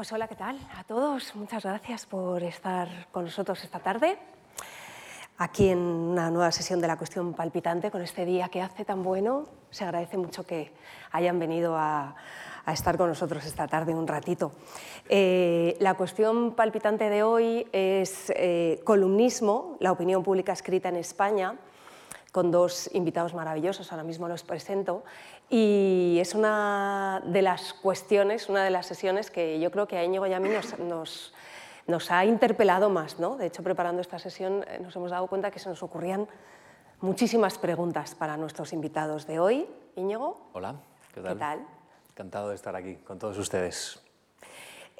Pues hola, ¿qué tal a todos? Muchas gracias por estar con nosotros esta tarde, aquí en una nueva sesión de la cuestión palpitante, con este día que hace tan bueno. Se agradece mucho que hayan venido a, estar con nosotros esta tarde un ratito. Eh, la cuestión palpitante de hoy es eh, columnismo, la opinión pública escrita en España con dos invitados maravillosos, ahora mismo los presento, y es una de las cuestiones, una de las sesiones que yo creo que a Íñigo y a mí nos, nos, ha interpelado más. ¿no? De hecho, preparando esta sesión eh, nos hemos dado cuenta que se nos ocurrían muchísimas preguntas para nuestros invitados de hoy. Íñigo. Hola, ¿qué tal? ¿Qué tal? Encantado de estar aquí con todos ustedes.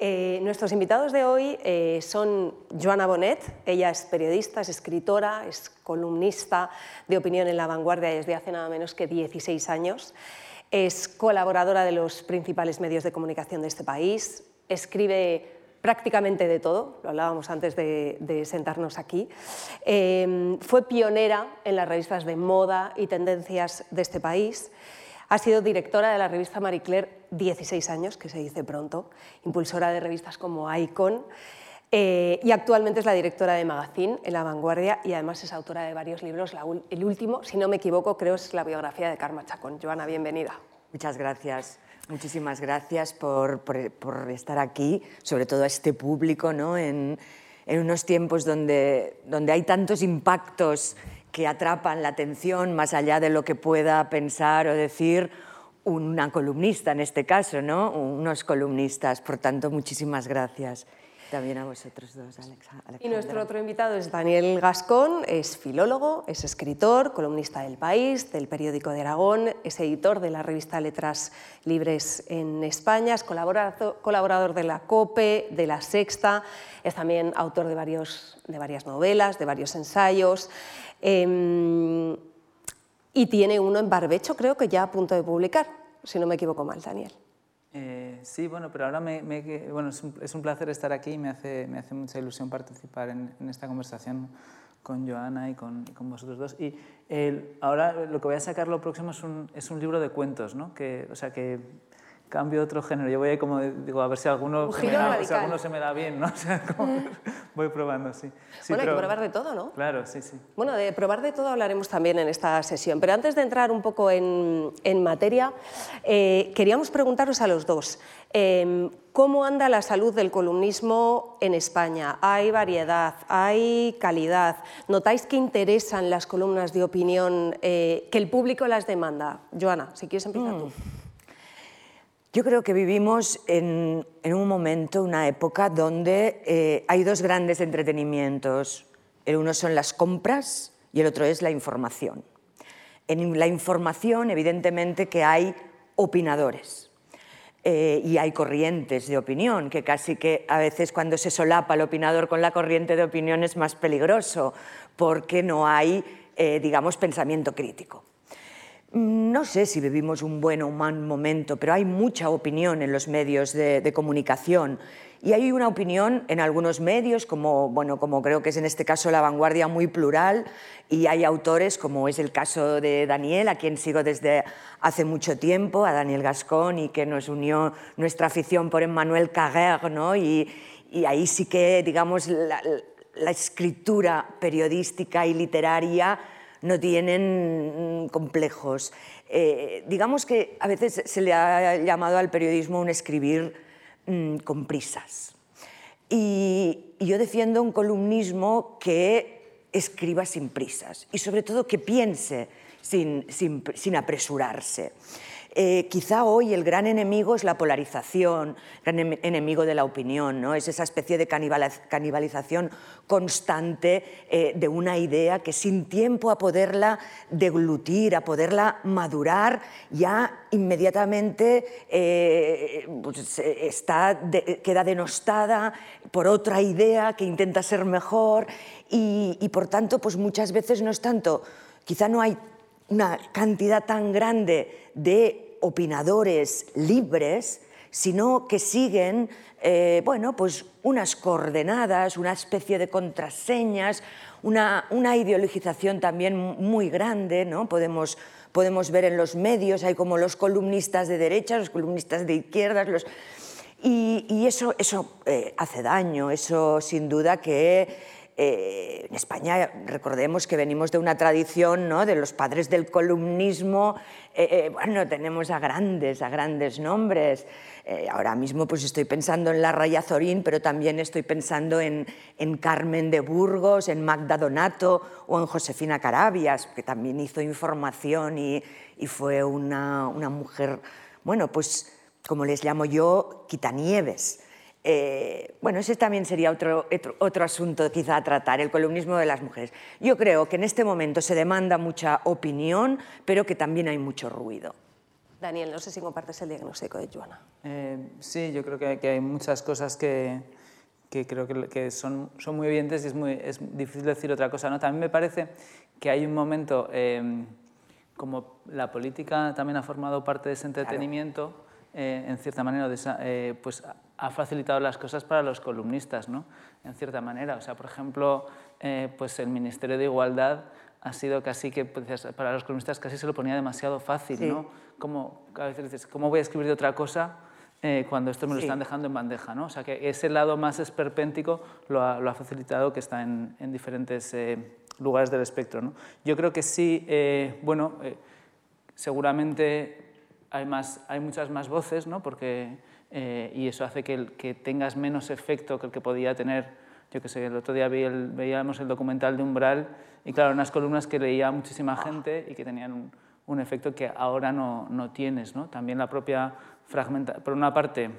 Eh, nuestros invitados de hoy eh, son Joana Bonet, ella es periodista, es escritora, es columnista de opinión en La Vanguardia desde hace nada menos que 16 años, es colaboradora de los principales medios de comunicación de este país, escribe prácticamente de todo, lo hablábamos antes de, sentarnos aquí. Eh, fue pionera en las revistas de moda y tendencias de este país ha sido directora de la revista Marie Claire 16 años, que se dice pronto, impulsora de revistas como Icon, eh, y actualmente es la directora de Magazine en La Vanguardia y además es autora de varios libros. el último, si no me equivoco, creo es la biografía de Karma Chacón. Joana, bienvenida. Muchas gracias. Muchísimas gracias por, estar aquí, sobre todo a este público, ¿no? en, en unos tiempos donde, donde hay tantos impactos que atrapan la atención más allá de lo que pueda pensar o decir una columnista en este caso, ¿no? unos columnistas. Por tanto, muchísimas gracias. También a vosotros dos, Alexa. Y nuestro otro invitado es Daniel Gascón, es filólogo, es escritor, columnista del País, del periódico de Aragón, es editor de la revista Letras Libres en España, es colaborador de la COPE, de La Sexta, es también autor de, varios, de varias novelas, de varios ensayos. Em, y tiene uno en barbecho, creo que ya a punto de publicar, si no me equivoco mal, Daniel. Eh, sí, bueno, pero ahora me, bueno, es, un, placer estar aquí y me hace, me hace mucha ilusión participar en, esta conversación con Joana y con, con vosotros dos. Y ahora lo que voy a sacar lo próximo es un, es un libro de cuentos, ¿no? que, o sea, que cambio otro género. Yo voy ahí como, digo, a ver si alguno, se me, da, si alguno se me da bien, ¿no? O sea, como voy probando, sí. bueno, hay que probar de todo, ¿no? Claro, sí, sí. Bueno, de probar de todo hablaremos también en esta sesión. Pero antes de entrar un poco en, en materia, eh, queríamos preguntaros a los dos, em, ¿cómo anda la salud del columnismo en España? ¿Hay variedad? ¿Hay calidad? ¿Notáis que interesan las columnas de opinión, eh, que el público las demanda? Joana, si quieres empezar tú. Yo creo que vivimos en, un momento, una época donde eh, hay dos grandes entretenimientos. El uno son las compras y el otro es la información. En la información, evidentemente, que hay opinadores. Eh, y hay corrientes de opinión, que casi que a veces cuando se solapa el opinador con la corriente de opinión es más peligroso, porque no hay, eh, digamos, pensamiento crítico. No sé si vivimos un buen o un mal momento, pero hay mucha opinión en los medios de, comunicación. Y hay una opinión en algunos medios, como, bueno, como creo que es en este caso La Vanguardia, muy plural, y hay autores, como es el caso de Daniel, a quien sigo desde hace mucho tiempo, a Daniel Gascón, y que nos unió nuestra afición por Emmanuel Carrère, ¿no? y, ahí sí que, digamos, la escritura periodística y literaria no tienen mm, complejos. Eh, digamos que a veces se le ha llamado al periodismo un escribir mm, con prisas. Y, yo defiendo un columnismo que escriba sin prisas y sobre todo que piense sin, sin apresurarse. Eh, quizá hoy el gran enemigo es la polarización, gran enemigo de la opinión, ¿no? es esa especie de canibalización constante eh, de una idea que sin tiempo a poderla deglutir, a poderla madurar, ya inmediatamente eh, pues, está queda denostada por otra idea que intenta ser mejor y, y por tanto pues muchas veces no es tanto, quizá no hay una cantidad tan grande de opinadores libres, sino que siguen eh, bueno, pues unas coordenadas, una especie de contraseñas, una, ideologización también muy grande, ¿no? podemos, podemos ver en los medios, hay como los columnistas de derecha, los columnistas de izquierdas, los... Y, eso, eso eh, hace daño, eso sin duda que eh, en España recordemos que venimos de una tradición ¿no? de los padres del columnismo, eh, bueno, tenemos a grandes, a grandes nombres. ahora mismo pues estoy pensando en la Raya Zorín, pero también estoy pensando en, en, Carmen de Burgos, en Magda Donato o en Josefina Carabias, que también hizo información y, y fue una, una mujer, bueno, pues como les llamo yo, quitanieves. Eh, bueno, ese también sería otro, otro, asunto quizá a tratar, el columnismo de las mujeres. Yo creo que en este momento se demanda mucha opinión, pero que también hay mucho ruido. Daniel, no sé si compartes el diagnóstico de Joana. Eh, sí, yo creo que, hay muchas cosas que, que creo que, son, son, muy evidentes y es, muy, es difícil decir otra cosa. ¿no? También me parece que hay un momento, eh, como la política también ha formado parte de ese entretenimiento, eh, en cierta manera, eh, pues ha facilitado las cosas para los columnistas, ¿no? En cierta manera. O sea, por ejemplo, eh, pues el Ministerio de Igualdad ha sido casi que pues, para los columnistas casi se lo ponía demasiado fácil, ¿no? Como, a veces dices, ¿cómo voy a escribir de otra cosa cuando esto me lo están dejando en bandeja, ¿no? O sea, que ese lado más esperpéntico lo ha, lo ha facilitado que está en, en diferentes lugares del espectro, ¿no? Yo creo que sí, bueno, seguramente hay, más, hay muchas más voces, ¿no? Porque, eh, y eso hace que, que, tengas menos efecto que el que podía tener. Yo que sé, el otro día vi el, veíamos el documental de Umbral y claro, unas columnas que leía muchísima gente y que tenían un, un efecto que ahora no, no tienes. ¿no? También la propia fragmentación. Por una parte,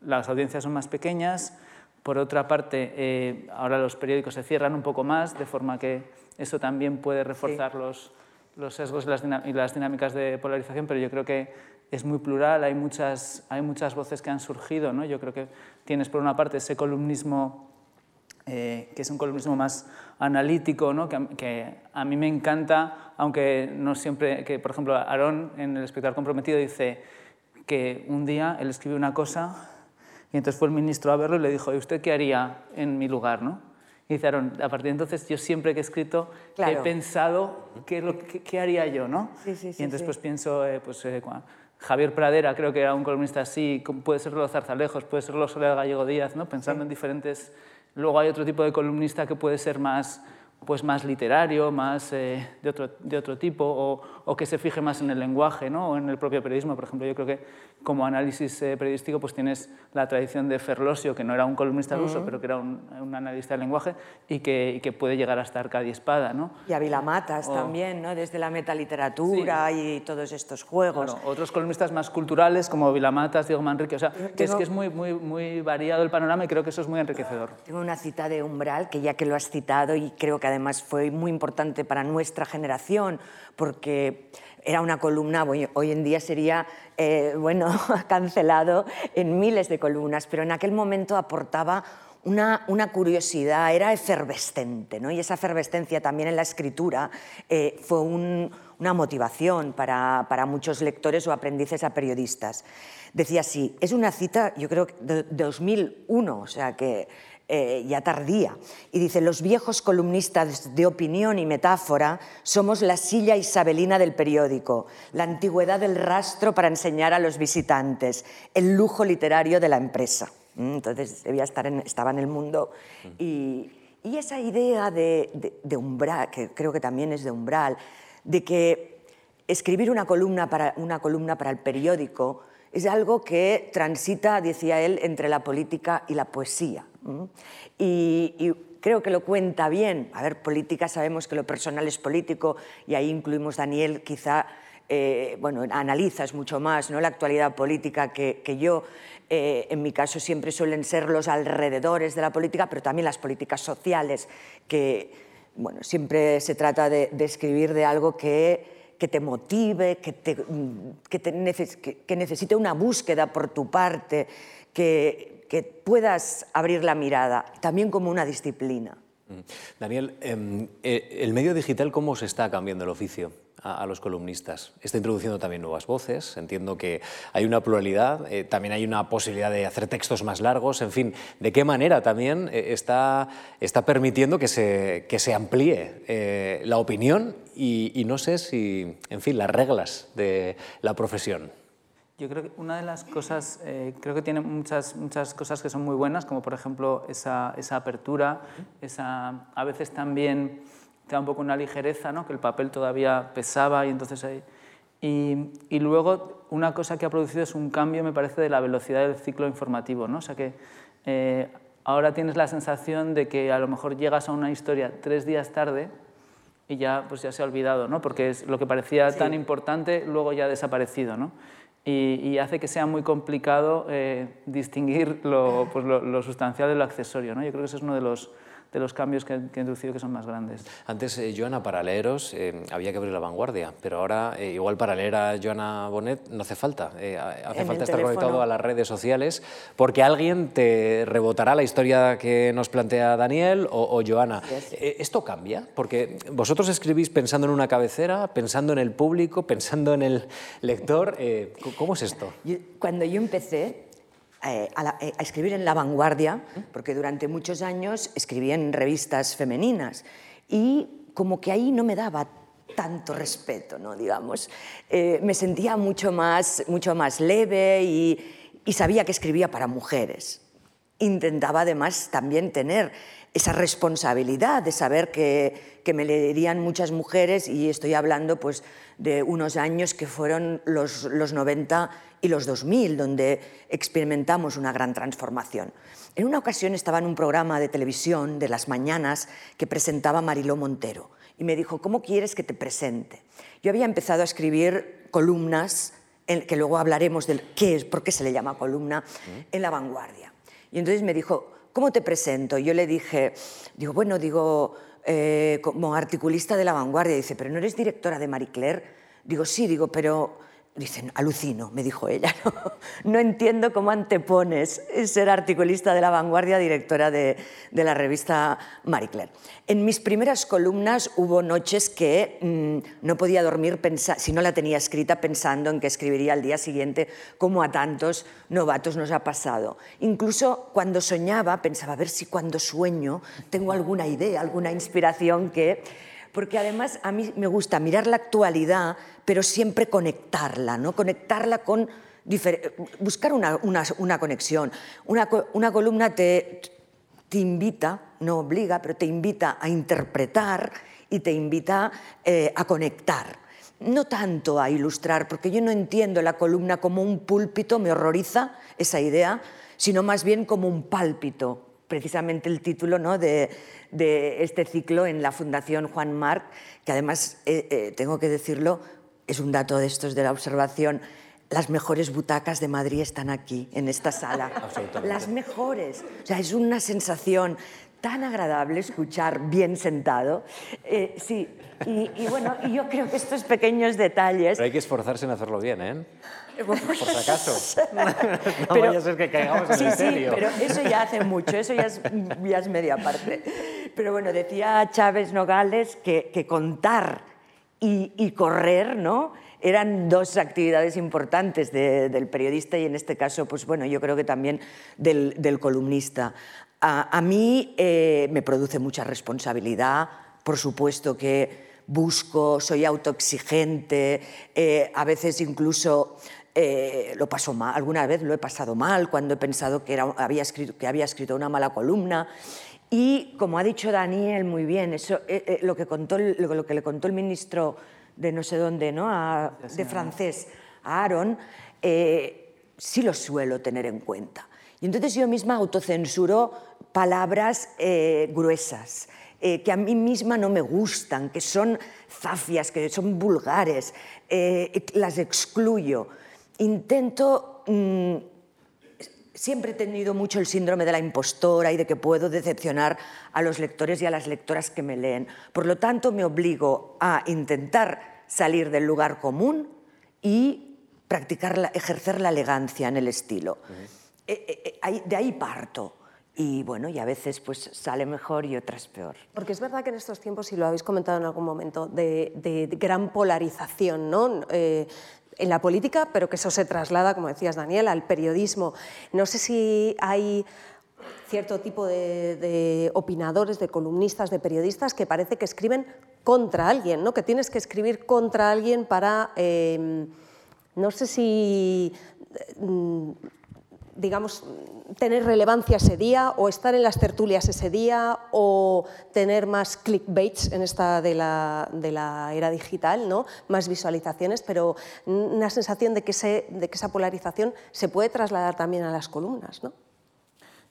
las audiencias son más pequeñas, por otra parte, eh, ahora los periódicos se cierran un poco más, de forma que eso también puede reforzar los, los sesgos y las, dinámicas de polarización, pero yo creo que es muy plural, hay muchas, hay muchas voces que han surgido. ¿no? Yo creo que tienes por una parte ese columnismo, eh, que es un columnismo más analítico, ¿no? que, que, a mí me encanta, aunque no siempre, que por ejemplo Aarón en El espectador comprometido dice que un día él escribió una cosa y entonces fue el ministro a verlo y le dijo, ¿y usted qué haría en mi lugar? ¿no? Y dice a partir de entonces yo siempre que he escrito he pensado qué, lo, qué, haría yo, ¿no? Sí, sí, y entonces pues pienso, eh, pues eh, Javier Pradera creo que era un columnista así, puede ser los Zarzalejos, puede ser los Soledad Gallego Díaz, ¿no? Pensando en diferentes... Luego hay otro tipo de columnista que puede ser más pues más literario, más eh, de, otro, de otro tipo, o, o, que se fije más en el lenguaje ¿no? o en el propio periodismo. Por ejemplo, yo creo que como análisis eh, periodístico pues tienes la tradición de Ferlosio, que no era un columnista ruso, pero que era un, un, analista del lenguaje y que, y que puede llegar hasta Arcadia Espada. ¿no? Y a Vilamatas también, ¿no? desde la metaliteratura y todos estos juegos. otros columnistas más culturales como Vilamatas, Diego Manrique, o sea, que es que es muy, muy, muy variado el panorama y creo que eso es muy enriquecedor. Tengo una cita de Umbral, que ya que lo has citado y creo que además fue muy importante para nuestra generación, porque era una columna, hoy en día sería eh, bueno, cancelado en miles de columnas, pero en aquel momento aportaba una, una, curiosidad, era efervescente, ¿no? y esa efervescencia también en la escritura eh, fue una motivación para, para, muchos lectores o aprendices a periodistas. Decía así, es una cita, yo creo, de 2001, o sea que eh, ya tardía. Y dice, los viejos columnistas de opinión y metáfora somos la silla isabelina del periódico, la antigüedad del rastro para enseñar a los visitantes, el lujo literario de la empresa. Mm, entonces debía estar en, estaba en el mundo. Y, esa idea de, de, umbral, que creo que también es de umbral, de que escribir una columna para, una columna para el periódico es algo que transita, decía él, entre la política y la poesía. Y, creo que lo cuenta bien. A ver, política sabemos que lo personal es político y ahí incluimos Daniel, quizá, eh, bueno, analizas mucho más ¿no? la actualidad política que, yo. Eh, en mi caso siempre suelen ser los alrededores de la política, pero también las políticas sociales, que bueno, siempre se trata de, escribir de algo que, que te motive, que, te, te que necesite una búsqueda por tu parte, que, que puedas abrir la mirada, también como una disciplina. Mm. Daniel, em, eh, ¿el medio digital cómo se está cambiando el oficio? A, los columnistas. Está introduciendo también nuevas voces, entiendo que hay una pluralidad, eh, también hay una posibilidad de hacer textos más largos, en fin, ¿de qué manera también eh, está, está permitiendo que se, que se amplíe la opinión y, no sé si, en fin, las reglas de la profesión? yo creo que una de las cosas, eh, creo que tiene muchas, muchas cosas que son muy buenas, como por ejemplo esa, esa apertura, esa, a veces también te da un poco una ligereza, ¿no? que el papel todavía pesaba y entonces ahí... Y, y, luego una cosa que ha producido es un cambio, me parece, de la velocidad del ciclo informativo. ¿no? O sea que eh, ahora tienes la sensación de que a lo mejor llegas a una historia tres días tarde y ya, pues ya se ha olvidado, ¿no? porque es lo que parecía tan importante luego ya ha desaparecido. ¿no? y, hace que sea muy complicado eh, distinguir lo, pues lo, lo, sustancial de lo accesorio. ¿no? Yo creo que ese es uno de los, de los cambios que, que, he introducido que son más grandes. Antes, eh, Joana, para leeros eh, había que abrir la vanguardia, pero ahora eh, igual para leer a Joana Bonet no hace falta. Eh, hace En falta estar teléfono. conectado a las redes sociales porque alguien te rebotará la historia que nos plantea Daniel o, o Joana. Eh, ¿Esto cambia? Porque vosotros escribís pensando en una cabecera, pensando en el público, pensando en el lector. Eh, ¿Cómo es esto? Yo- cuando yo empecé eh, a, la- eh, a escribir en La Vanguardia, porque durante muchos años escribí en revistas femeninas, y como que ahí no me daba tanto respeto, ¿no? digamos. Eh, me sentía mucho más, mucho más leve y, y sabía que escribía para mujeres. Intentaba además también tener esa responsabilidad de saber que, que me leerían muchas mujeres y estoy hablando pues, de unos años que fueron los, los 90 y los 2000, donde experimentamos una gran transformación. En una ocasión estaba en un programa de televisión de las mañanas que presentaba Mariló Montero y me dijo, ¿cómo quieres que te presente? Yo había empezado a escribir columnas, en, que luego hablaremos de qué es, por qué se le llama columna, en La Vanguardia. Y entonces me dijo, ¿cómo te presento? Yo le dije, digo, bueno, digo, eh, como articulista de La Vanguardia. Dice, ¿pero no eres directora de Marie Claire? Digo, sí, digo, pero... Dicen, alucino, me dijo ella. No, no entiendo cómo antepones ser articulista de La Vanguardia, directora de, de la revista Marie Claire. En mis primeras columnas hubo noches que mm, no podía dormir si no la tenía escrita pensando en que escribiría al día siguiente, como a tantos novatos nos ha pasado. Incluso cuando soñaba, pensaba a ver si cuando sueño tengo alguna idea, alguna inspiración que porque además a mí me gusta mirar la actualidad, pero siempre conectarla, ¿no? Conectarla con buscar una, una- una conexión. Una, co- una columna te, te invita, no obliga, pero te invita a interpretar y te invita eh, a conectar. No tanto a ilustrar, porque yo no entiendo la columna como un púlpito, me horroriza esa idea, sino más bien como un pálpito, precisamente el título ¿no? de, de este ciclo en la Fundación Juan Marc, que además, eh, eh, tengo que decirlo, es un dato de estos de la observación, las mejores butacas de Madrid están aquí, en esta sala. Absolutamente. Las mejores. O sea, es una sensación tan agradable escuchar bien sentado. Eh, sí, y, y bueno, yo creo que estos pequeños detalles... Pero hay que esforzarse en hacerlo bien, ¿eh? Por si acaso. no Pero- vaya a ser que caigamos en sí, el sí, serio. pero eso ya hace mucho, eso ya es, ya es media parte. Pero bueno, decía Chávez Nogales que, que contar y, y correr, ¿no? Eran dos actividades importantes de- del periodista y en este caso, pues bueno, yo creo que también del, del columnista. A, a mí eh, me produce mucha responsabilidad, por supuesto que busco, soy autoexigente, eh, a veces incluso eh, lo paso mal, alguna vez lo he pasado mal cuando he pensado que, era, había, escrito, que había escrito una mala columna. Y como ha dicho Daniel muy bien, eso, eh, eh, lo, que contó, lo, lo que le contó el ministro de no sé dónde, ¿no? A- de francés, a Aaron, eh, sí lo suelo tener en cuenta. Y entonces yo misma autocensuro palabras eh, gruesas, eh, que a mí misma no me gustan, que son zafias, que son vulgares, eh, las excluyo. Intento mm, siempre he tenido mucho el síndrome de la impostora y de que puedo decepcionar a los lectores y a las lectoras que me leen. Por lo tanto, me obligo a intentar salir del lugar común y practicar, la- ejercer la elegancia en el estilo. Eh, eh, eh, ahí- de ahí parto. Y bueno, y a veces pues sale mejor y otras peor. Porque es verdad que en estos tiempos, y lo habéis comentado en algún momento, de, de- de gran polarización ¿no? Eh, en la política, pero que eso se traslada, como decías Daniel, al periodismo. No sé si hay cierto tipo de, opinadores, de columnistas, de periodistas que parece que escriben contra alguien, ¿no? que tienes que escribir contra alguien para... eh, no sé si mm, digamos, tener relevancia ese día o estar en las tertulias ese día o tener más clickbaits en esta de la, de la era digital, ¿no? más visualizaciones, pero una sensación de que, de que esa polarización se puede trasladar también a las columnas. ¿no?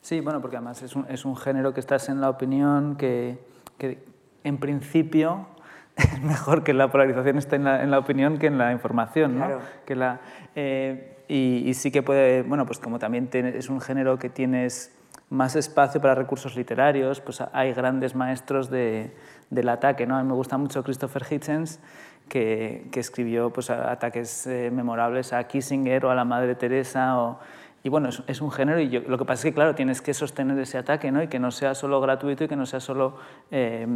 Sí, bueno, porque además es un, es un género que estás en la opinión que, que en principio es mejor que la polarización esté en la, en la opinión que en la información. ¿no? Que la, eh, y, sí que puede, bueno, pues como también es un género que tienes más espacio para recursos literarios, pues hay grandes maestros de, del ataque. ¿no? A mí me gusta mucho Christopher Hitchens, que, que escribió pues, ataques eh, memorables a Kissinger o a la Madre Teresa. O, y bueno, es, un género y lo que pasa es que, claro, tienes que sostener ese ataque ¿no? y que no sea solo gratuito y que no sea solo eh,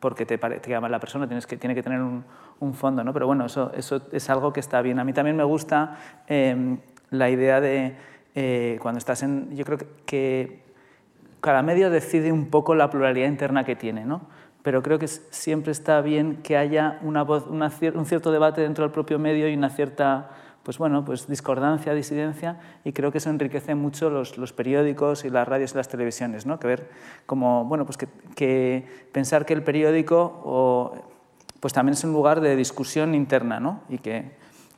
porque te, te llama la persona, tienes que, tiene que tener un, un, fondo. ¿no? Pero bueno, eso, eso es algo que está bien. A mí también me gusta eh, la idea de eh, cuando estás en... Yo creo que, cada medio decide un poco la pluralidad interna que tiene, ¿no? pero creo que siempre está bien que haya una voz, una, un cierto debate dentro del propio medio y una cierta pues bueno, pues discordancia, disidencia, y creo que eso enriquece mucho los, los periódicos y las radios y las televisiones, ¿no? que ver como, bueno, pues que, que, pensar que el periódico o, pues también es un lugar de discusión interna, ¿no? y que,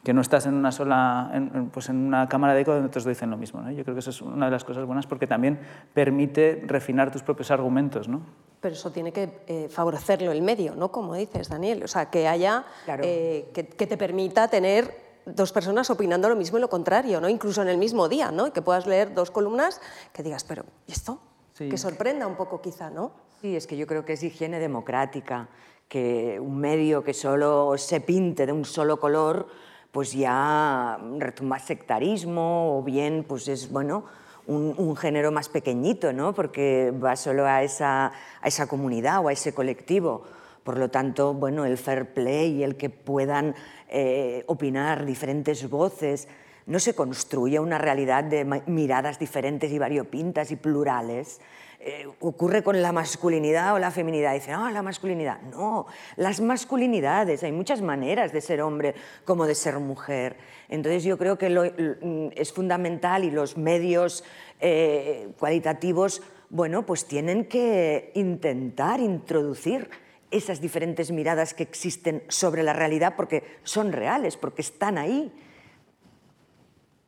que no estás en una sola, en, pues en una cámara de eco donde todos dicen lo mismo. ¿no? Yo creo que eso es una de las cosas buenas porque también permite refinar tus propios argumentos. ¿no? Pero eso tiene que eh, favorecerlo el medio, ¿no? Como dices, Daniel. O sea, que haya, eh, que, que, te permita tener dos personas opinando lo mismo y lo contrario, ¿no? incluso en el mismo día, ¿no? que puedas leer dos columnas que digas, pero ¿y esto? Que sorprenda un poco quizá, ¿no? Sí, es que yo creo que es higiene democrática, que un medio que solo se pinte de un solo color, pues ya retumba sectarismo o bien pues es, bueno, un, un, género más pequeñito, ¿no? porque va solo a esa, a esa comunidad o a ese colectivo. Por lo tanto, bueno, el fair play el que puedan eh, opinar diferentes voces, no se construye una realidad de miradas diferentes y variopintas y plurales. Eh, ocurre con la masculinidad o la feminidad. Dicen, ah, la masculinidad. No, las masculinidades. Hay muchas maneras de ser hombre como de ser mujer. Entonces yo creo que lo, es fundamental y los medios eh, cualitativos, bueno, pues tienen que intentar introducir esas diferentes miradas que existen sobre la realidad porque son reales, porque están ahí.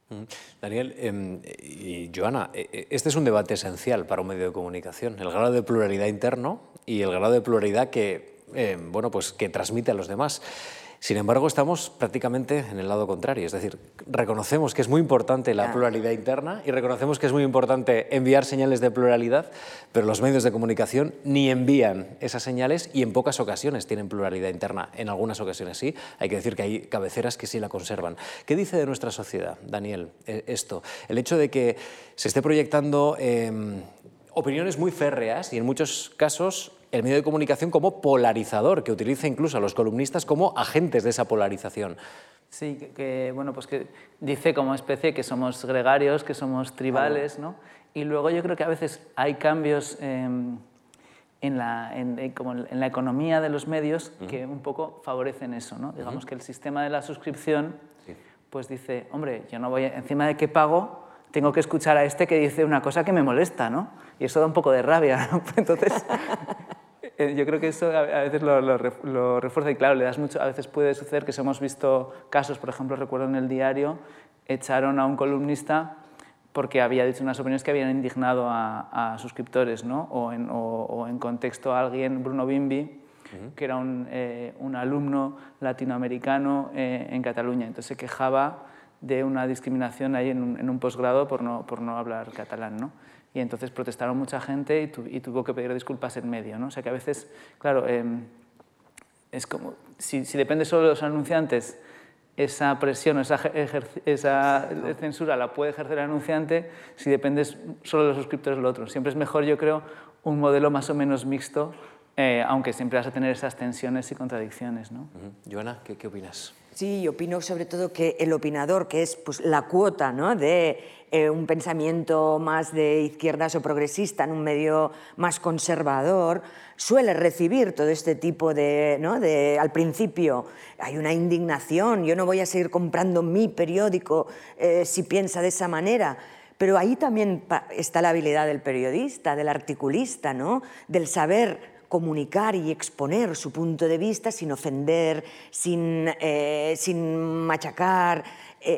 Mm. Daniel em, y Joana, e, e, este es un debate esencial para un medio de comunicación, el grado de pluralidad interno y el grado de pluralidad que, em, bueno, pues, que transmite a los demás. Sin embargo, estamos prácticamente en el lado contrario, es decir, reconocemos que es muy importante la pluralidad interna y reconocemos que es muy importante enviar señales de pluralidad, pero los medios de comunicación ni envían esas señales y en pocas ocasiones tienen pluralidad interna. En algunas ocasiones sí, hay que decir que hay cabeceras que sí la conservan. ¿Qué dice de nuestra sociedad, Daniel, e, esto? El hecho de que se esté proyectando em, opiniones muy férreas y en muchos casos el medio de comunicación como polarizador, que utiliza incluso a los columnistas como agentes de esa polarización. Sí, que, bueno, pues que dice como especie que somos gregarios, que somos tribales, ¿no? Y luego yo creo que a veces hay cambios en, la, en, como en la economía de los medios que un poco favorecen eso, ¿no? Digamos que el sistema de la suscripción, pues dice, hombre, yo no voy, encima de que pago, tengo que escuchar a este que dice una cosa que me molesta, ¿no? Y eso da un poco de rabia, ¿no? Entonces, eh, yo creo que eso a veces lo, refuerza y claro, le das mucho, a veces puede suceder que hemos visto casos, por ejemplo, recuerdo en el diario, echaron a un columnista porque había dicho unas opiniones que habían indignado a, suscriptores, ¿no? o, en, o, en, contexto alguien, Bruno Bimbi, que era un, eh, un alumno latinoamericano eh, en Cataluña, entonces se quejaba de una discriminación ahí en un, en un posgrado por no, por no hablar catalán. ¿no? Y entonces protestaron mucha gente y, tuvo que pedir disculpas en medio. ¿no? O sea que a veces, claro, em, es como, si, si, depende solo de los anunciantes, esa presión o esa, esa censura la puede ejercer el anunciante, si depende solo de los suscriptores lo otro. Siempre es mejor, yo creo, un modelo más o menos mixto, eh, aunque siempre vas a tener esas tensiones y contradicciones. ¿no? Joana, ¿qué, ¿qué opinas? Sí, opino sobre todo que el opinador, que es pues, la cuota ¿no? de eh, un pensamiento más de izquierdas o progresista en un medio más conservador, suele recibir todo este tipo de, ¿no? de, al principio hay una indignación, yo no voy a seguir comprando mi periódico eh, si piensa de esa manera, pero ahí también está la habilidad del periodista, del articulista, ¿no? del saber comunicar y exponer su punto de vista sin ofender, sin, eh, sin machacar,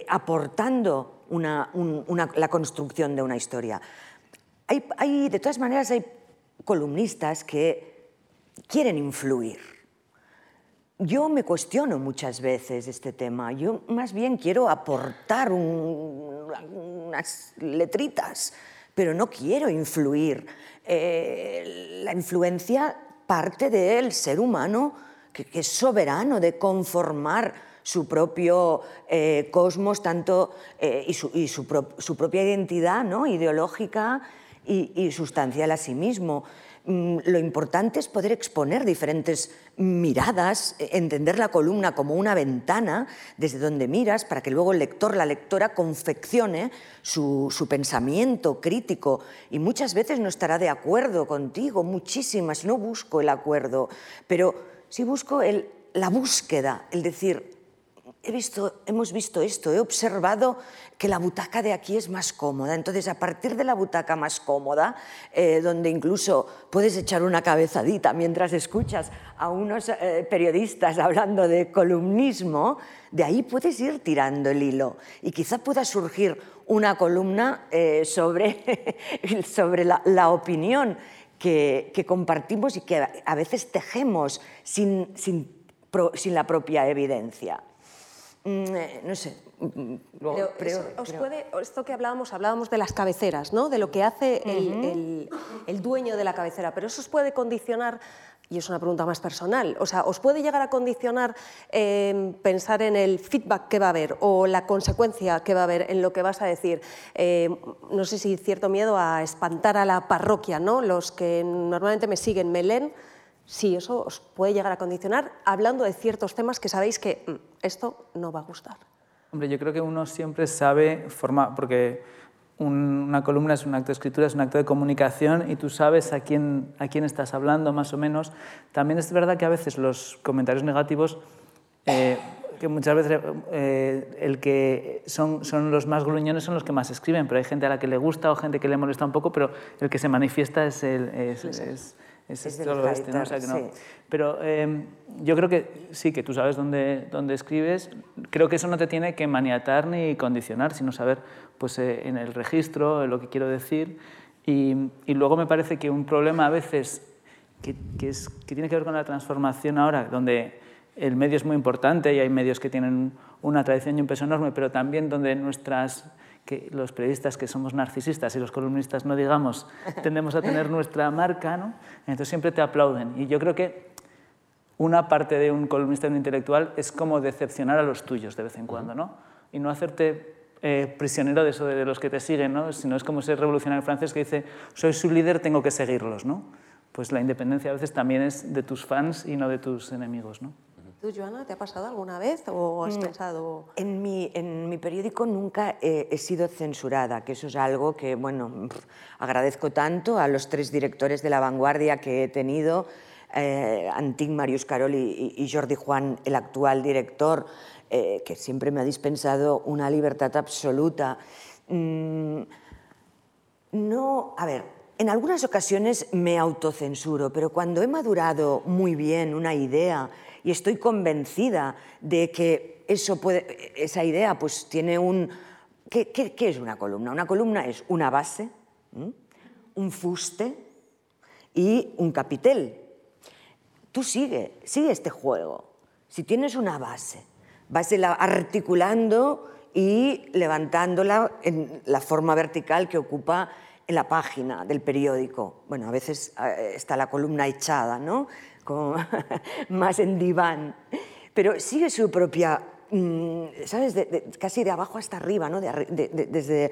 aportando una, la construcción de una historia. Hay, hay, de todas maneras, hay columnistas que quieren influir. Yo me cuestiono muchas veces este tema. Yo más bien quiero aportar unas letritas, pero no quiero influir. Eh, la influencia parte del ser humano que, es soberano de conformar su propio eh, cosmos tanto, eh, y, su, propia identidad ¿no? ideológica y, y sustancial a sí mismo. Mm, lo importante es poder exponer diferentes miradas, e, entender la columna como una ventana desde donde miras para que luego el lector, la lectora confeccione su, pensamiento crítico y muchas veces no estará de acuerdo contigo, muchísimas, no busco el acuerdo, pero sí busco la búsqueda, el decir, he hemos visto esto, he observado que la butaca de aquí es más cómoda. Entonces, a partir de la butaca más cómoda, eh, donde incluso puedes echar una cabezadita mientras escuchas a unos eh, periodistas hablando de columnismo, de ahí puedes ir tirando el hilo y quizá pueda surgir una columna eh, sobre, sobre la, opinión que, compartimos y que a veces tejemos sin, sin la propia evidencia. Mm, eh, no sé. Mm, os puede, esto que hablábamos, hablábamos de las cabeceras, ¿no? de lo que hace el, dueño de la cabecera, pero eso os puede condicionar, y es una pregunta más personal, o sea, os puede llegar a condicionar em, pensar en el feedback que va a haber o la consecuencia que va a haber en lo que vas a decir. Em, no sé si cierto miedo a espantar a la parroquia, ¿no? los que normalmente me siguen me leen sí, eso os puede llegar a condicionar hablando de ciertos temas que sabéis que mm, esto no va a gustar. Hombre, yo creo que uno siempre sabe formar, porque una columna es un acto de escritura, es un acto de comunicación y tú sabes a quién, a quién estás hablando más o menos. También es verdad que a veces los comentarios negativos, eh, que muchas veces eh, el que son, son los más gruñones son los que más escriben, pero hay gente a la que le gusta o gente que le molesta un poco, pero el que se manifiesta es, el, es es, es todo este, ¿no? O sea que no. Pero eh, yo creo que sí, que tú sabes dónde, dónde escribes. Creo que eso no te tiene que maniatar ni condicionar, sino saber pues, eh, en el registro lo que quiero decir. Y, y, luego me parece que un problema a veces que, que, es, que tiene que ver con la transformación ahora, donde el medio es muy importante y hay medios que tienen una tradición y un peso enorme, pero también donde nuestras que los periodistas que somos narcisistas y los columnistas no digamos, tendemos a tener nuestra marca, ¿no? entonces siempre te aplauden. Y yo creo que una parte de un columnista, intelectual, es como decepcionar a los tuyos de vez en cuando, ¿no? Y no hacerte eh, prisionero de eso de los que te siguen, ¿no? Sino es como ese revolucionario francés que dice, soy su líder, tengo que seguirlos, ¿no? Pues la independencia a veces también es de tus fans y no de tus enemigos, ¿no? ¿Tú, Joana, te ha pasado alguna vez o has mm, pensado...? En mi, en mi periódico nunca he, sido censurada, que eso es algo que, bueno, agradezco tanto a los tres directores de La Vanguardia que he tenido, eh, Antín, Marius Carol y, Jordi Juan, el actual director, eh, que siempre me ha dispensado una libertad absoluta. Mm, no, a ver, en algunas ocasiones me autocensuro, pero cuando he madurado muy bien una idea y estoy convencida de que eso puede, esa idea pues tiene un... ¿Qué, es una columna? Una columna es una base, un fuste y un capitel. Tú sigue, sigue este juego. Si tienes una base, vas articulando y levantándola en la forma vertical que ocupa en la página del periódico. Bueno, a veces eh, está la columna echada, ¿no? Como más en diván, pero sigue su propia, mm, ¿sabes? casi de abajo hasta arriba, ¿no? desde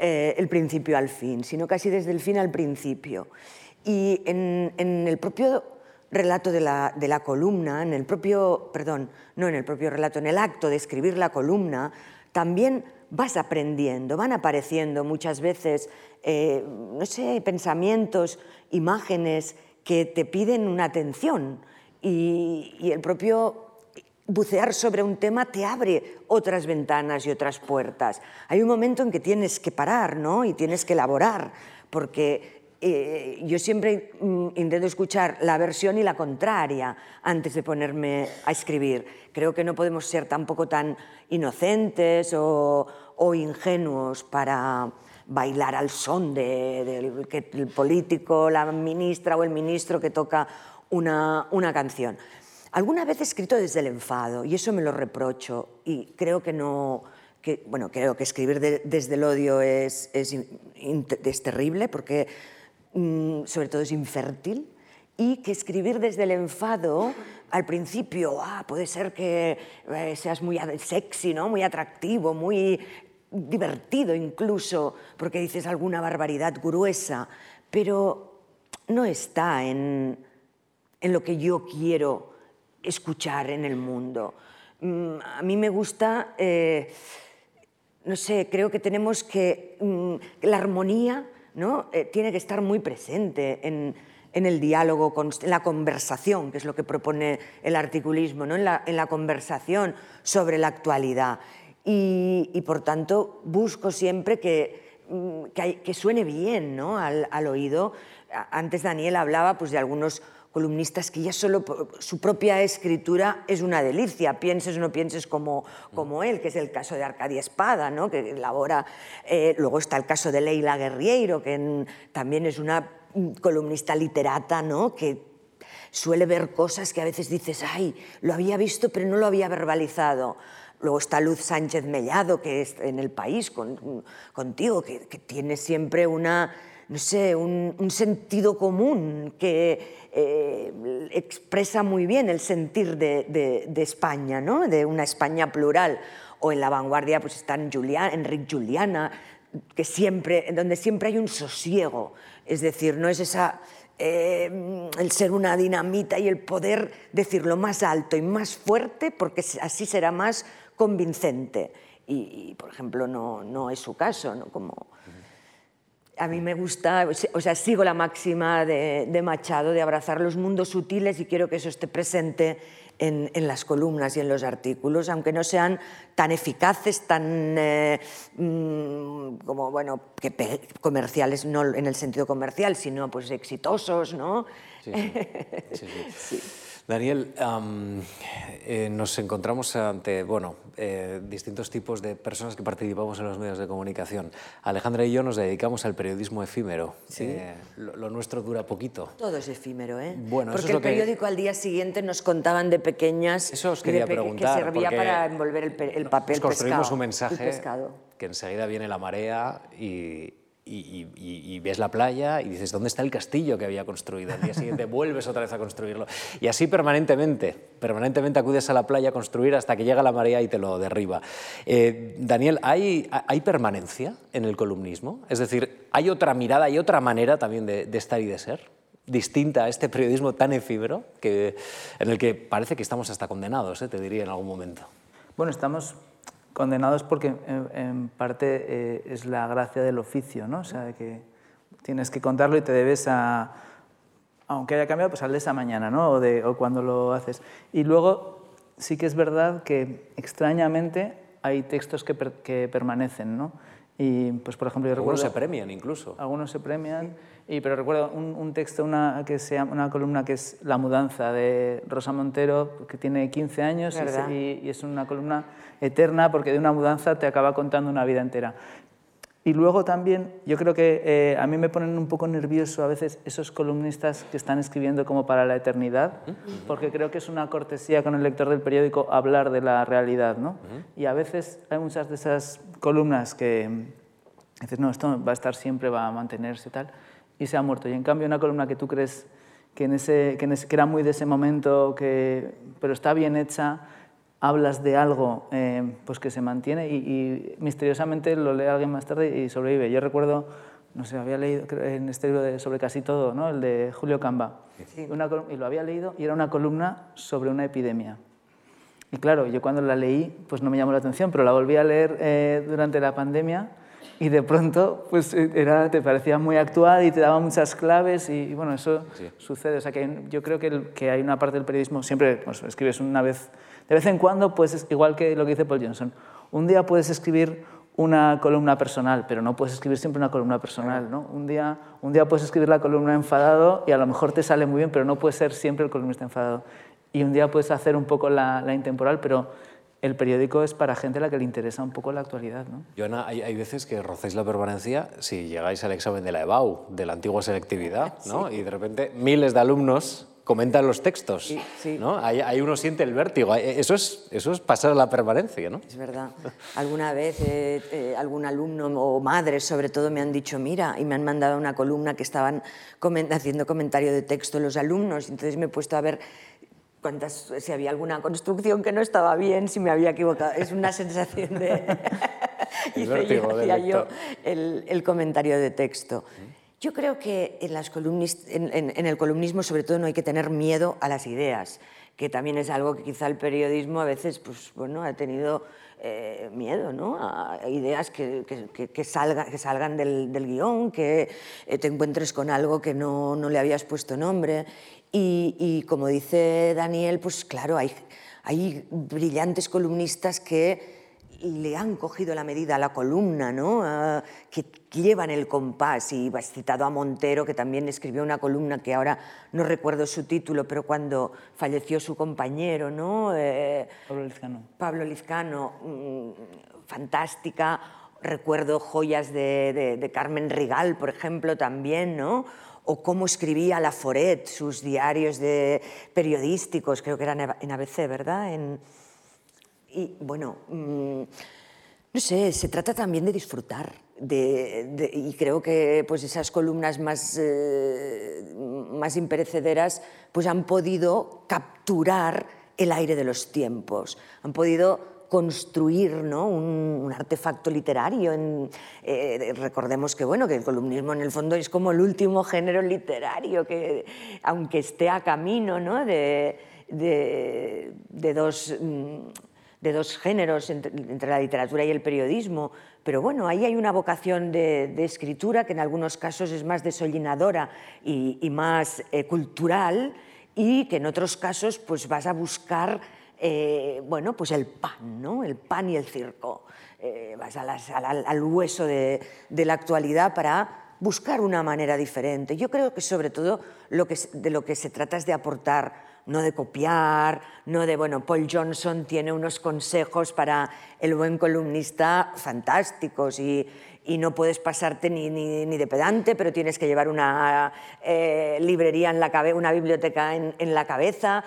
eh, el principio al fin, sino casi desde el fin al principio. Y en, el propio relato de la, de la columna, en el propio, perdón, no en el propio relato, en el acto de escribir la columna, también vas aprendiendo, van apareciendo muchas veces, eh, no sé, pensamientos, imágenes que te piden una atención y, el propio bucear sobre un tema te abre otras ventanas y otras puertas. Hay un momento en que tienes que parar ¿no? y tienes que elaborar, porque eh, yo siempre mm, intento escuchar la versión y la contraria antes de ponerme a escribir. Creo que no podemos ser tampoco tan inocentes o, o ingenuos para bailar al son del de, el político, la ministra o el ministro que toca una, una canción. Alguna vez he escrito desde el enfado y eso me lo reprocho y creo que no, que, bueno, creo que escribir de, desde el odio es, es, es terrible porque mmm, sobre todo es infértil y que escribir desde el enfado al principio ah, puede ser que eh, seas muy sexy, ¿no? muy atractivo, muy divertido incluso, porque dices alguna barbaridad gruesa, pero no está en, en lo que yo quiero escuchar en el mundo. Mm, a mí me gusta, eh, no sé, creo que tenemos que, mm, la armonía ¿no? Eh, tiene que estar muy presente en, en el diálogo, en la conversación, que es lo que propone el articulismo, ¿no? en, la, en la conversación sobre la actualidad. Y, y, por tanto busco siempre que, mm, que, que suene bien ¿no? al, al, oído. Antes Daniel hablaba pues, de algunos columnistas que ya solo su propia escritura es una delicia, pienses o no pienses como, como él, que es el caso de Arcadia Espada, ¿no? que elabora, eh, luego está el caso de Leila Guerriero, que en, también es una columnista literata, ¿no? que suele ver cosas que a veces dices, ay, lo había visto pero no lo había verbalizado. Luego está Luz Sánchez Mellado, que es en el país con, contigo, que, tiene siempre una no sé, un, sentido común que eh, expresa muy bien el sentir de, de, de, España, ¿no? de una España plural. O en la vanguardia pues están Julián, Enric Juliana, que siempre, donde siempre hay un sosiego, es decir, no es esa, eh, el ser una dinamita y el poder decirlo más alto y más fuerte, porque así será más convincente. Y, y por ejemplo, no, no es su caso, ¿no? como a mí me gusta, o sea, sigo la máxima de, de, Machado de abrazar los mundos sutiles y quiero que eso esté presente en, en las columnas y en los artículos, aunque no sean tan eficaces, tan eh, mmm, como bueno, que comerciales, no en el sentido comercial, sino pues exitosos, ¿no? Sí, sí. sí, sí. Daniel, um, eh, nos encontramos ante bueno, eh, distintos tipos de personas que participamos en los medios de comunicación. Alejandra y yo nos dedicamos al periodismo efímero. ¿Sí? Eh, lo, lo, nuestro dura poquito. Todo es efímero, ¿eh? Bueno, porque eso es el periódico que... al día siguiente nos contaban de pequeñas... Eso os quería preguntar. Que servía para envolver el, el papel construimos pescado, un mensaje que enseguida viene la marea y y, y, y, ves la playa y dices, ¿dónde está el castillo que había construido? Al día siguiente vuelves otra vez a construirlo. Y así permanentemente, permanentemente acudes a la playa a construir hasta que llega la marea y te lo derriba. Eh, Daniel, ¿hay, ¿hay permanencia en el columnismo? Es decir, ¿hay otra mirada, hay otra manera también de, de estar y de ser? distinta a este periodismo tan efímero que, en el que parece que estamos hasta condenados, ¿eh? te diría en algún momento. Bueno, estamos condenados porque en, en parte eh, es la gracia del oficio, ¿no? O sea, que tienes que contarlo y te debes a, aunque haya cambiado, pues al de esa mañana, ¿no? O, de, o cuando lo haces. Y luego sí que es verdad que extrañamente hay textos que, per, que permanecen, ¿no? Y, pues, por ejemplo, yo algunos recuerdo, se premian incluso. Algunos se premian. Y, pero recuerdo un, un, texto, una, que se llama, una columna que es La mudanza de Rosa Montero, que tiene 15 años y, y, es una columna eterna porque de una mudanza te acaba contando una vida entera. Y luego también, yo creo que eh, a mí me ponen un poco nervioso a veces esos columnistas que están escribiendo como para la eternidad, porque creo que es una cortesía con el lector del periódico hablar de la realidad, ¿no? Y a veces hay muchas de esas columnas que dices, no, esto va a estar siempre, va a mantenerse tal, y se ha muerto. Y en cambio una columna que tú crees que, en ese, que, en ese, que era muy de ese momento, que, pero está bien hecha, hablas de algo eh, pues que se mantiene y, y, misteriosamente lo lee alguien más tarde y sobrevive. Yo recuerdo no sé, había leído en este libro de, sobre casi todo, ¿no? el de Julio Camba, y lo había leído y era una columna sobre una epidemia. Y claro, yo cuando la leí, pues no me llamó la atención, pero la volví a leer eh, durante la pandemia y de pronto pues eh, era, te parecía muy actual y te daba muchas claves y, bueno, eso sucede. O sea, que yo creo que, que, hay una parte del periodismo, siempre pues, escribes una vez, de vez en cuando, pues es igual que lo que dice Paul Johnson, un día puedes escribir una columna personal, pero no puedes escribir siempre una columna personal. ¿no? Un, día, un día puedes escribir la columna enfadado y a lo mejor te sale muy bien, pero no puedes ser siempre el columnista enfadado. Y un día puedes hacer un poco la, la intemporal, pero el periódico es para gente a la que le interesa un poco la actualidad. ¿no? Joana, hay, hay veces que rocéis la permanencia si llegáis al examen de la EBAU, de la antigua selectividad, ¿no? y de repente miles de alumnos comentan los textos. ¿no? Ahí, uno siente el vértigo. Eso es, eso es pasar la permanencia. ¿no? Es verdad. Alguna vez eh, eh, algún alumno o madres sobre todo me han dicho, mira, y me han mandado una columna que estaban haciendo comentario de texto los alumnos. Entonces me he puesto a ver si había alguna construcción que no estaba bien, si me había equivocado. Es una sensación de... Yo, hacía yo el, el, comentario de texto. Yo creo que en, las en, en, el columnismo sobre todo no hay que tener miedo a las ideas, que también es algo que quizá el periodismo a veces pues, bueno, ha tenido eh, miedo ¿no? a ideas que, que, que, salga, que salgan del, del, guion, que eh, te encuentres con algo que no, no le habías puesto nombre. Y, como dice Daniel, pues claro, hay, hay brillantes columnistas que le han cogido la medida a la columna, ¿no? Ah, que llevan el compás. Y has citado a Montero, que también escribió una columna que ahora no recuerdo su título, pero cuando falleció su compañero, ¿no? Eh, Pablo Lizcano. Pablo Lizcano, mm, fantástica. Recuerdo joyas de, de Carmen Rigal, por ejemplo, también, ¿no? O cómo escribía Laforet sus diarios de periodísticos, creo que eran en ABC, ¿verdad? En, y bueno, mm, no sé, se trata también de disfrutar. De, y creo que pues esas columnas más, eh, más imperecederas pues han podido capturar el aire de los tiempos, han podido construir ¿no? un, artefacto literario. Eh, recordemos que, bueno, que el columnismo en el fondo es como el último género literario, que aunque esté a camino ¿no? de, de, dos, mm, de dos géneros entre, la literatura y el periodismo, pero bueno, ahí hay una vocación de, escritura que en algunos casos es más desollinadora y, y más eh, cultural y que en otros casos pues vas a buscar eh, bueno, pues el pan, ¿no? el pan y el circo. Eh, vas al, hueso de, la actualidad para buscar una manera diferente. Yo creo que sobre todo lo que, de lo que se trata es de aportar, no de copiar, no de, bueno, Paul Johnson tiene unos consejos para el buen columnista fantásticos y, y no puedes pasarte ni, ni, de pedante, pero tienes que llevar una eh, librería en la cabeza, una biblioteca en, en la cabeza,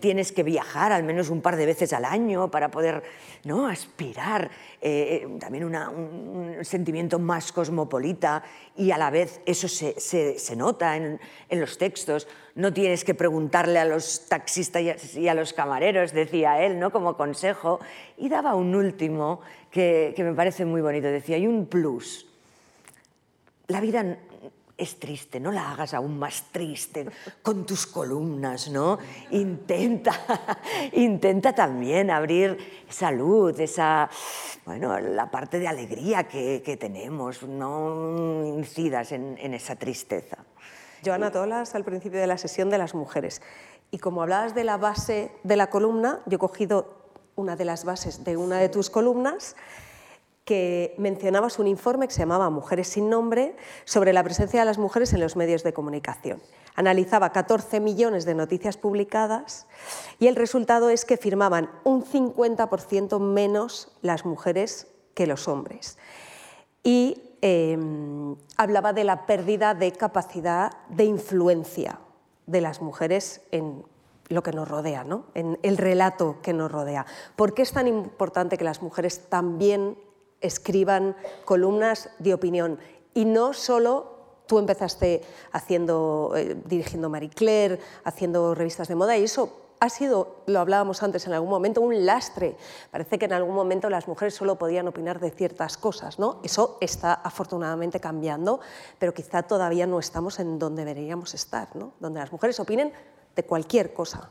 tienes que viajar al menos un par de veces al año para poder ¿no? aspirar eh, eh, también un, sentimiento más cosmopolita y a la vez eso se, se, nota en, en, los textos. No tienes que preguntarle a los taxistas y a, los camareros, decía él, ¿no? como consejo. Y daba un último que, que me parece muy bonito. Decía, hay un plus. La vida es triste, no la hagas aún más triste con tus columnas, ¿no? Intenta, intenta también abrir salud, esa, bueno, la parte de alegría que, que tenemos, no incidas en, en esa tristeza. Joana, tú hablas al principio de la sesión de las mujeres y como hablabas de la base de la columna, yo he cogido una de las bases de una de tus columnas que mencionabas un informe que se llamaba Mujeres sin nombre sobre la presencia de las mujeres en los medios de comunicación. Analizaba 14 millones de noticias publicadas y el resultado es que firmaban un 50% menos las mujeres que los hombres. Y em, hablaba de la pérdida de capacidad de influencia de las mujeres en lo que nos rodea, ¿no? en el relato que nos rodea. ¿Por qué es tan importante que las mujeres también escriban columnas de opinión. Y no solo tú empezaste haciendo, eh, dirigiendo Marie Claire, haciendo revistas de moda, y eso ha sido, lo hablábamos antes en algún momento, un lastre. Parece que en algún momento las mujeres solo podían opinar de ciertas cosas, ¿no? Eso está afortunadamente cambiando, pero quizá todavía no estamos en donde deberíamos estar, ¿no? Donde las mujeres opinen de cualquier cosa.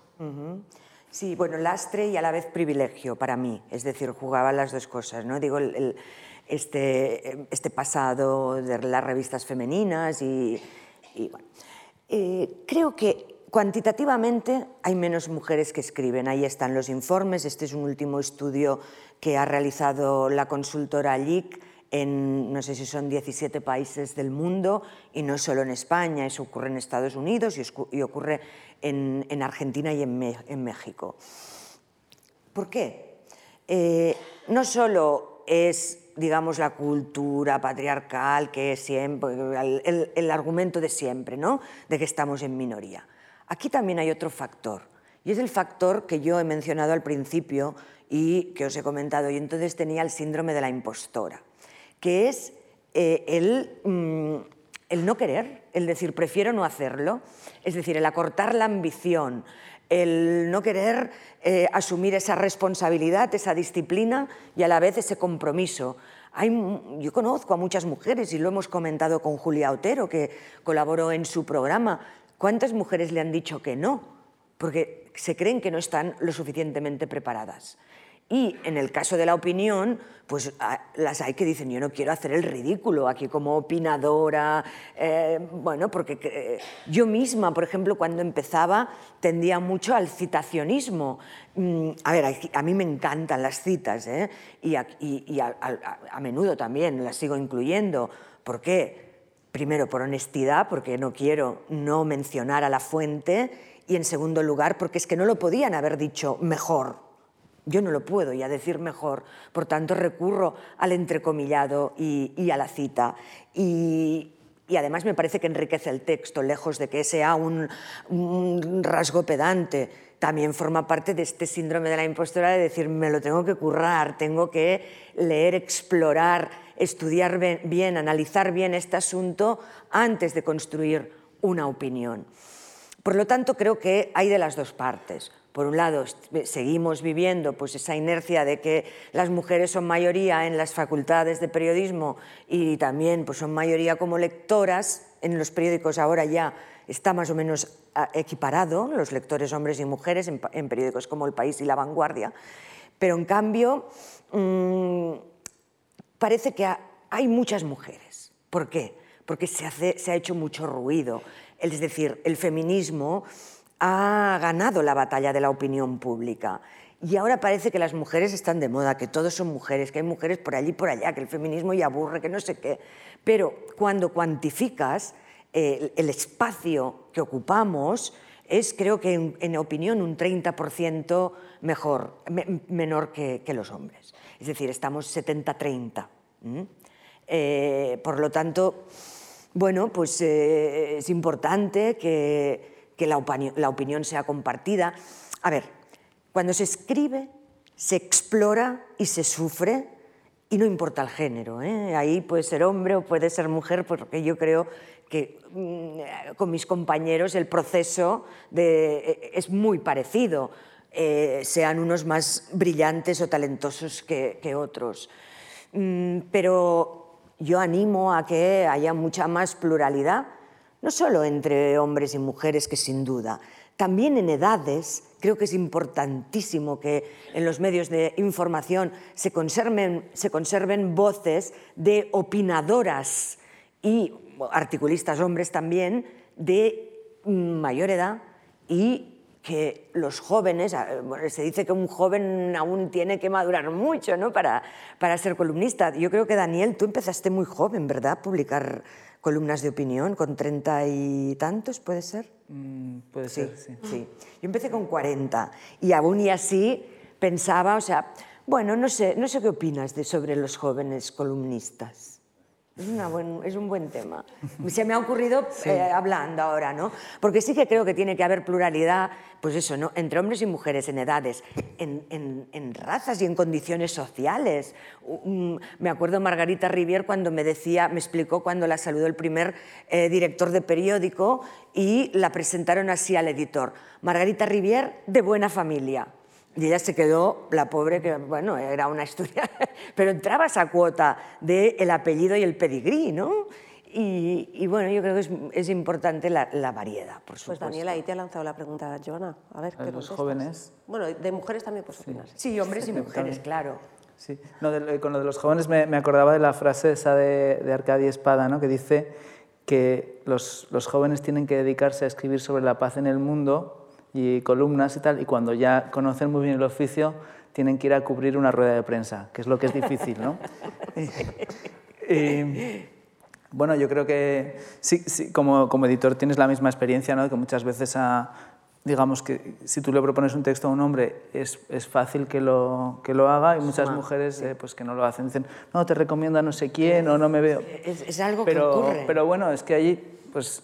Sí, bueno, lastre y a la vez privilegio para mí, es decir, jugaba las dos cosas, ¿no? Digo, este, este, pasado de las revistas femeninas y, bueno. Eh, creo que cuantitativamente hay menos mujeres que escriben, ahí están los informes, este es un último estudio que ha realizado la consultora LIC en, no sé si son 17 países del mundo, y no solo en España, eso ocurre en Estados Unidos y, ocurre en, Argentina y en, México. ¿Por qué? Eh, no solo es digamos, la cultura patriarcal, que es siempre el, el, argumento de siempre, ¿no? de que estamos en minoría. Aquí también hay otro factor, y es el factor que yo he mencionado al principio y que os he comentado, y entonces tenía el síndrome de la impostora que es eh, el, mm, el no querer, el decir prefiero no hacerlo, es decir, el acortar la ambición, el no querer eh, asumir esa responsabilidad, esa disciplina y a la vez ese compromiso. Hay, yo conozco a muchas mujeres y lo hemos comentado con Julia Otero, que colaboró en su programa. ¿Cuántas mujeres le han dicho que no? Porque se creen que no están lo suficientemente preparadas. Y en el caso de la opinión, pues las hay que dicen, yo no quiero hacer el ridículo aquí como opinadora, eh, bueno, porque eh, yo misma, por ejemplo, cuando empezaba, tendía mucho al citacionismo. Mm, a ver, a, mí me encantan las citas, ¿eh? y, a, a, menudo también las sigo incluyendo. ¿Por qué? Primero, por honestidad, porque no quiero no mencionar a la fuente, y en segundo lugar, porque es que no lo podían haber dicho mejor yo no lo puedo ya decir mejor, por tanto recurro al entrecomillado y, a la cita. Y, además me parece que enriquece el texto, lejos de que sea un, rasgo pedante. También forma parte de este síndrome de la impostora de decir, me lo tengo que currar, tengo que leer, explorar, estudiar bien, analizar bien este asunto antes de construir una opinión. Por lo tanto, creo que hay de las dos partes por un lado, seguimos viviendo pues, esa inercia de que las mujeres son mayoría en las facultades de periodismo y también pues, son mayoría como lectoras. En los periódicos ahora ya está más o menos ah, equiparado, los lectores hombres y mujeres, en, periódicos como El País y La Vanguardia. Pero en cambio, mm, parece que hay muchas mujeres. ¿Por qué? Porque se, se ha hecho mucho ruido. Es decir, el feminismo ha ganado la batalla de la opinión pública. Y ahora parece que las mujeres están de moda, que todos son mujeres, que hay mujeres por allí y por allá, que el feminismo ya aburre, que no sé qué. Pero cuando cuantificas eh, el espacio que ocupamos, es creo que en, opinión un 30% mejor, menor que, los hombres. Es decir, estamos 70-30. Eh, por lo tanto, bueno, pues eh, es importante que que la, opinión, sea compartida. A ver, cuando se escribe, se explora y se sufre y no importa el género. ¿eh? Ahí puede ser hombre o puede ser mujer, porque yo creo que mm, con mis compañeros el proceso e, es muy parecido, eh, sean unos más brillantes o talentosos que, que otros. Mm, pero yo animo a que haya mucha más pluralidad no solo entre hombres y mujeres, que sin duda, también en edades, creo que es importantísimo que en los medios de información se conserven, se conserven voces de opinadoras y articulistas hombres también de mayor edad y que los jóvenes, se dice que un joven aún tiene que madurar mucho ¿no? para, para ser columnista. Yo creo que Daniel, tú empezaste muy joven, ¿verdad? Publicar columnas de opinión con treinta y tantos, ¿puede ser? Mm, puede ser, sí. sí. Yo empecé con 40 y aún y así pensaba, o sea, bueno, no sé, no sé qué opinas de, sobre los jóvenes columnistas. Es, una buen, es un buen tema. Se me ha ocurrido eh, hablando ahora, ¿no? Porque sí que creo que tiene que haber pluralidad, pues eso, ¿no? Entre hombres y mujeres en edades, en, en, en razas y en condiciones sociales. Um, me acuerdo Margarita Rivier cuando me decía, me explicó cuando la saludó el primer eh, director de periódico y la presentaron así al editor. Margarita Rivier, de buena familia. Y ella se quedó, la pobre, que bueno, era una historia, pero entraba esa cuota del el apellido y el pedigrí, ¿no? Y, y, bueno, yo creo que es, es importante la, la, variedad, por supuesto. Pues Daniela, ahí te ha lanzado la pregunta, Joana. A ver, ¿A ¿qué los jóvenes? Bueno, de mujeres también, pues Sí. opinas. Sí, hombres y mujeres, claro. Sí. No, de- con lo de los jóvenes me, me acordaba de la frase esa de, de Arcadia Espada, ¿no? que dice que los, los jóvenes tienen que dedicarse a escribir sobre la paz en el mundo y columnas y tal, y cuando ya conocen muy bien el oficio, tienen que ir a cubrir una rueda de prensa, que es lo que es difícil, ¿no? Y- y, bueno, yo creo que sí, sí, como, como editor tienes la misma experiencia, ¿no? que muchas veces, a, digamos que si tú le propones un texto a un hombre es, es fácil que lo, que lo haga y muchas mujeres eh, pues que no lo hacen. Dicen, no, te recomiendo a no sé quién o no me veo. Es, es algo Pero, que ocurre. pero bueno, es que allí, pues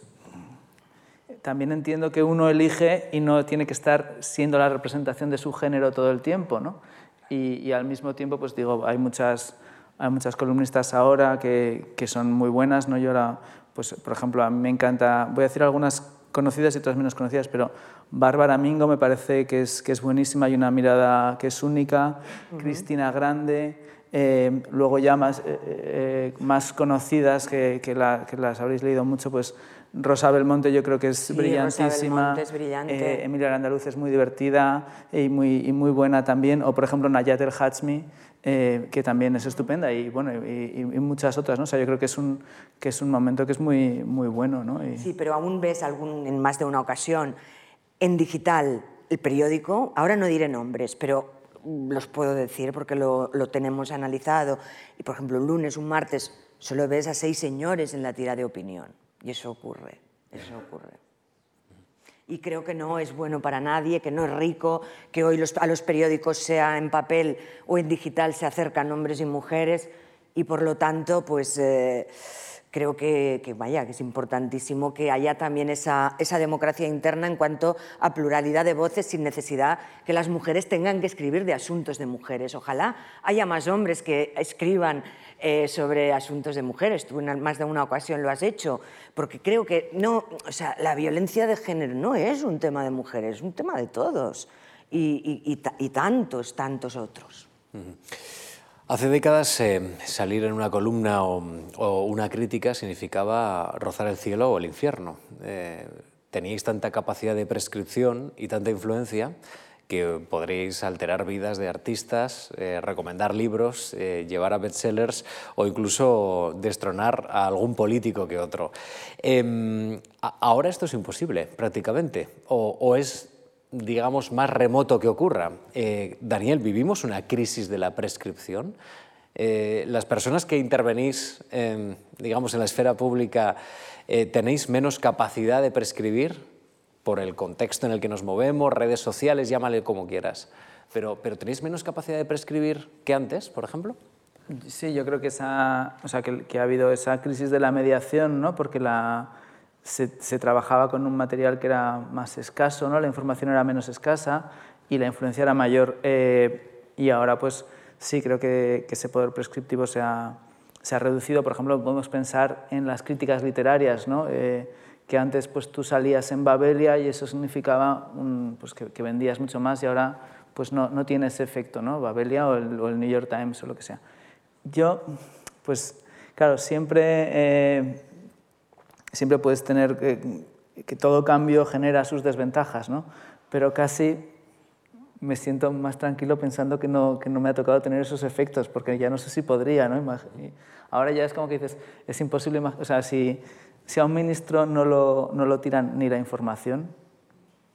también entiendo que uno elige y no tiene que estar siendo la representación de su género todo el tiempo, ¿no? Y, y al mismo tiempo, pues digo, hay muchas, hay muchas columnistas ahora que, que son muy buenas, ¿no? Yo ahora, pues por ejemplo, a mí me encanta, voy a decir algunas conocidas y otras menos conocidas, pero Bárbara Mingo me parece que es, que es buenísima, hay una mirada que es única, Cristina Grande, eh, luego ya más, eh, eh, más conocidas, que, que, la- que las habréis leído mucho, pues Rosa Belmonte yo creo que es Sí, Rosa brillantísima. Belmonte es brillante. Eh, Emilia Andaluz es muy divertida y muy, y muy buena también. O por ejemplo Nayat El Hachmi, eh, que también es estupenda. Y bueno, y, y- y muchas otras. ¿no? O sea, yo creo que es un, que es un momento que es muy, muy bueno. ¿no? Y- Sí, pero aún ves algún, en más de una ocasión en digital el periódico, ahora no diré nombres, pero los puedo decir porque lo, lo tenemos analizado. Y por ejemplo, un lunes, un martes, solo ves a seis señores en la tira de opinión. Y eso ocurre, eso ocurre. Y creo que no es bueno para nadie, que no es rico, que hoy los- a los periódicos, sea en papel o en digital, se acercan hombres y mujeres. Y por lo tanto, pues eh, creo que, vaya, que es importantísimo que haya también esa, esa democracia interna en cuanto a pluralidad de voces sin necesidad que las mujeres tengan que escribir de asuntos de mujeres. Ojalá haya más hombres que escriban eh, sobre asuntos de mujeres. Tú en más de una ocasión lo has hecho, porque creo que no, o sea, la violencia de género no es un tema de mujeres, es un tema de todos y, y- y ta- y tantos, tantos otros. Hace décadas eh, salir en una columna o, o una crítica significaba rozar el cielo o el infierno. Eh, teníais tanta capacidad de prescripción y tanta influencia que podréis alterar vidas de artistas, eh, recomendar libros, eh, llevar a bestsellers o incluso destronar a algún político que otro. Em, ahora esto es imposible, prácticamente, o, o es digamos, más remoto que ocurra. Eh, Daniel, ¿vivimos una crisis de la prescripción? Las personas que intervenís, en, digamos, en la esfera pública, ¿tenéis menos capacidad de prescribir por el contexto en el que nos movemos, redes sociales, llámale como quieras? Pero, pero ¿tenéis menos capacidad de prescribir que antes, por ejemplo? Sí, yo creo que, esa, o sea, que, ha habido esa crisis de la mediación, ¿no? porque la, se, trabajaba con un material que era más escaso, ¿no? la información era menos escasa y la influencia era mayor. eh, y ahora, pues sí, creo que, que ese poder prescriptivo se ha, se ha reducido. Por ejemplo, podemos pensar en las críticas literarias, ¿no? Eh, que antes pues, tú salías en Babelia y eso significaba un- pues, que, que vendías mucho más y ahora pues, no, no tiene ese efecto, ¿no? Babelia o el, o el New York Times o lo que sea. Yo, pues, claro, siempre, eh, siempre puedes tener que, que todo cambio genera sus desventajas, ¿no? Pero casi me siento más tranquilo pensando que no, que no me ha tocado tener esos efectos, porque ya no sé si podría, ¿no? Ahora ya es como que dices, es imposible, o sea, si, si a un ministro no lo, no lo tiran ni la información,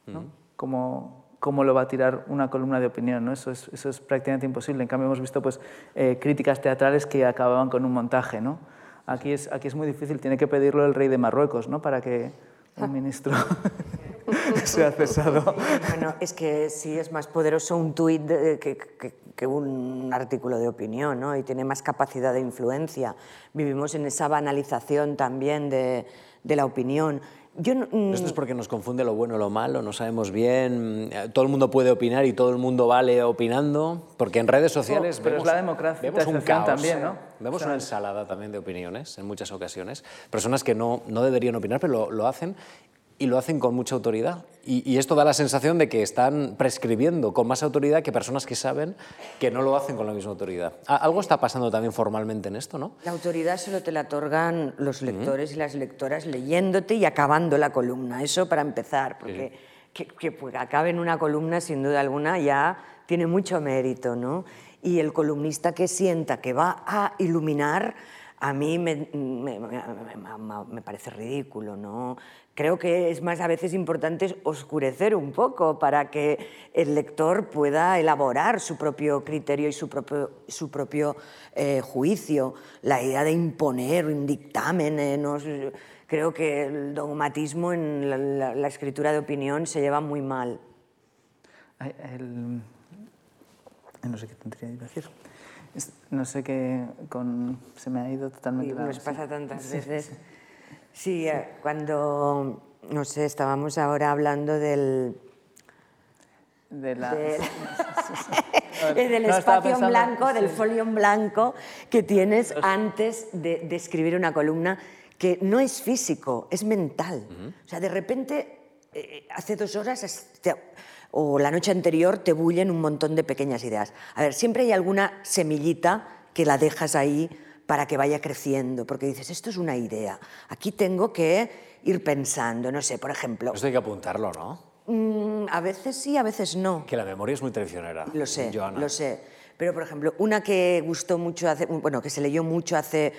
¿no? ¿Cómo, cómo lo va a tirar una columna de opinión? ¿no? Eso, es, eso es prácticamente imposible. En cambio, hemos visto pues, eh, críticas teatrales que acababan con un montaje. ¿no? Aquí, es, aquí es muy difícil, tiene que pedirlo el rey de Marruecos ¿no? para que un ministro... se ha cesado. Bueno, es que sí es más poderoso un tuit que, que- que un artículo de opinión, ¿no? Y tiene más capacidad de influencia. Vivimos en esa banalización también de, de la opinión. Yo no- mm, Esto es porque nos confunde lo bueno y lo malo, no sabemos bien, eh, todo el mundo puede opinar y todo el mundo vale opinando, porque en redes sociales pero es vemos, la democracia vemos un caos, también, ¿no? Vemos O sea, una ensalada también de opiniones en muchas ocasiones, personas que no, no deberían opinar, pero lo, lo hacen y lo hacen con mucha autoridad. Y, y esto da la sensación de que están prescribiendo con más autoridad que personas que saben que no lo hacen con la misma autoridad. Algo está pasando también formalmente en esto, ¿no? La autoridad solo te la otorgan los lectores y las lectoras leyéndote y acabando la columna. Eso para empezar, porque que, que, pues, acabe en una columna, sin duda alguna, ya tiene mucho mérito, ¿no? Y el columnista que sienta que va a iluminar, a mí me, me- me- me- parece ridículo, ¿no? Creo que es más a veces importante oscurecer un poco para que el lector pueda elaborar su propio criterio y su propio, su propio eh, juicio. La idea de imponer un dictamen, eh, no creo que el dogmatismo en la, la- la escritura de opinión se lleva muy mal. El- No sé qué tendría que decir. No sé qué. Con... Se me ha ido totalmente la- nos pasa tantas veces. Sí, eh, cuando, no sé, estábamos ahora hablando del, De la... del, espacio en blanco, del folio en blanco que tienes antes de, de escribir una columna que no es físico, es mental. O sea, de repente, eh, hace dos horas te- o la noche anterior te bullen un montón de pequeñas ideas. A ver, siempre hay alguna semillita que la dejas ahí para que vaya creciendo, porque dices, esto es una idea, aquí tengo que ir pensando, no sé, por ejemplo, Esto hay que apuntarlo, ¿no? mm, a veces sí, a veces no. Que la memoria es muy traicionera. Lo sé, Joana. lo sé. Pero, por ejemplo, una que gustó mucho, hace, bueno, que se leyó mucho hace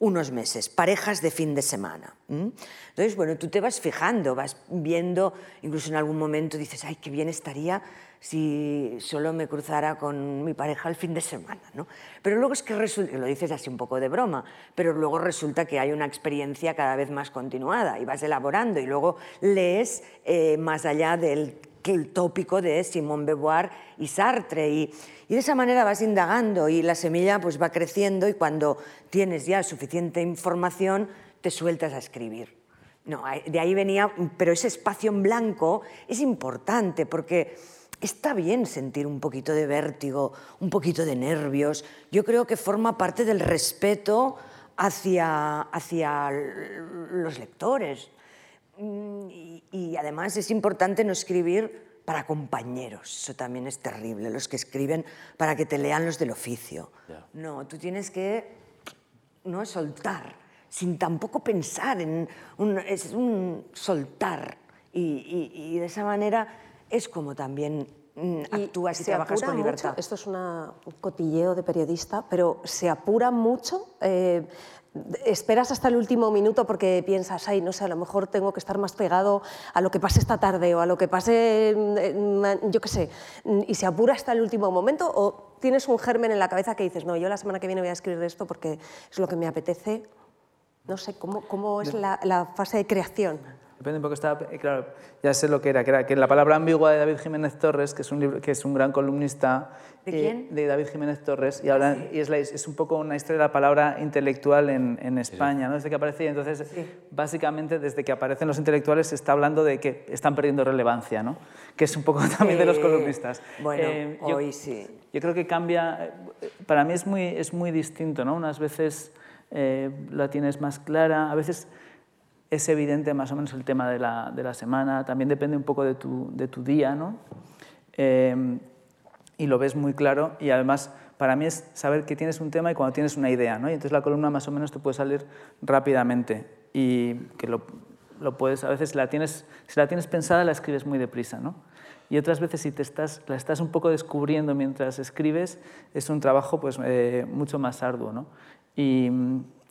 unos meses, parejas de fin de semana. Entonces, bueno, tú te vas fijando, vas viendo, incluso en algún momento dices, ay, qué bien estaría si solo me cruzara con mi pareja el fin de semana, ¿no? Pero luego es que resulta, lo dices así un poco de broma, pero luego resulta que hay una experiencia cada vez más continuada y vas elaborando y luego lees eh, más allá del tópico de Simone Beauvoir y Sartre. Y, y de esa manera vas indagando y la semilla pues va creciendo y cuando tienes ya suficiente información te sueltas a escribir. No, de ahí venía, pero ese espacio en blanco es importante porque está bien sentir un poquito de vértigo, un poquito de nervios. Yo creo que forma parte del respeto hacia, hacia los lectores. Mm, Y, y además es importante no escribir para compañeros, eso también es terrible, los que escriben para que te lean los del oficio. Ya. No, tú tienes que no soltar, sin tampoco pensar en un, es un soltar y, y- y de esa manera es como también mm, Y actúas y se trabajas apura con libertad. mucho, esto es una- un cotilleo de periodista, pero se apura mucho. eh, esperas hasta el último minuto porque piensas, ay, no sé, a lo mejor tengo que estar más pegado a lo que pase esta tarde o a lo que pase, mm, yo qué sé, mm, y se apura hasta el último momento o tienes un germen en la cabeza que dices, no, yo la semana que viene voy a escribir esto porque es lo que me apetece. No sé, ¿cómo, cómo es la, la fase de creación? Depende un poco, estaba, eh, claro, ya sé lo que era, que era que la palabra ambigua de David Jiménez Torres, que es un, libro, que es un gran columnista. ¿De eh, quién? de David Jiménez Torres, y, ahora, y es, la- es un poco una historia de la palabra intelectual en, en España, ¿no? desde que aparece, y entonces, básicamente, desde que aparecen los intelectuales se está hablando de que están perdiendo relevancia, ¿no? que es un poco también de los Eh, columnistas. bueno, Eh, yo- hoy sí. yo creo que cambia, para mí es muy, es muy distinto, ¿no? Unas veces eh, la tienes más clara, a veces es evidente más o menos el tema de la, de la semana, también depende un poco de tu, de tu día, ¿no? Eh, y lo ves muy claro y además para mí es saber que tienes un tema y cuando tienes una idea, ¿no? Y entonces la columna más o menos te puede salir rápidamente y que lo, lo puedes, a veces la tienes, si la tienes pensada la escribes muy deprisa, ¿no? Y otras veces si te estás, la estás un poco descubriendo mientras escribes, es un trabajo pues, eh, mucho más arduo, ¿no? Y,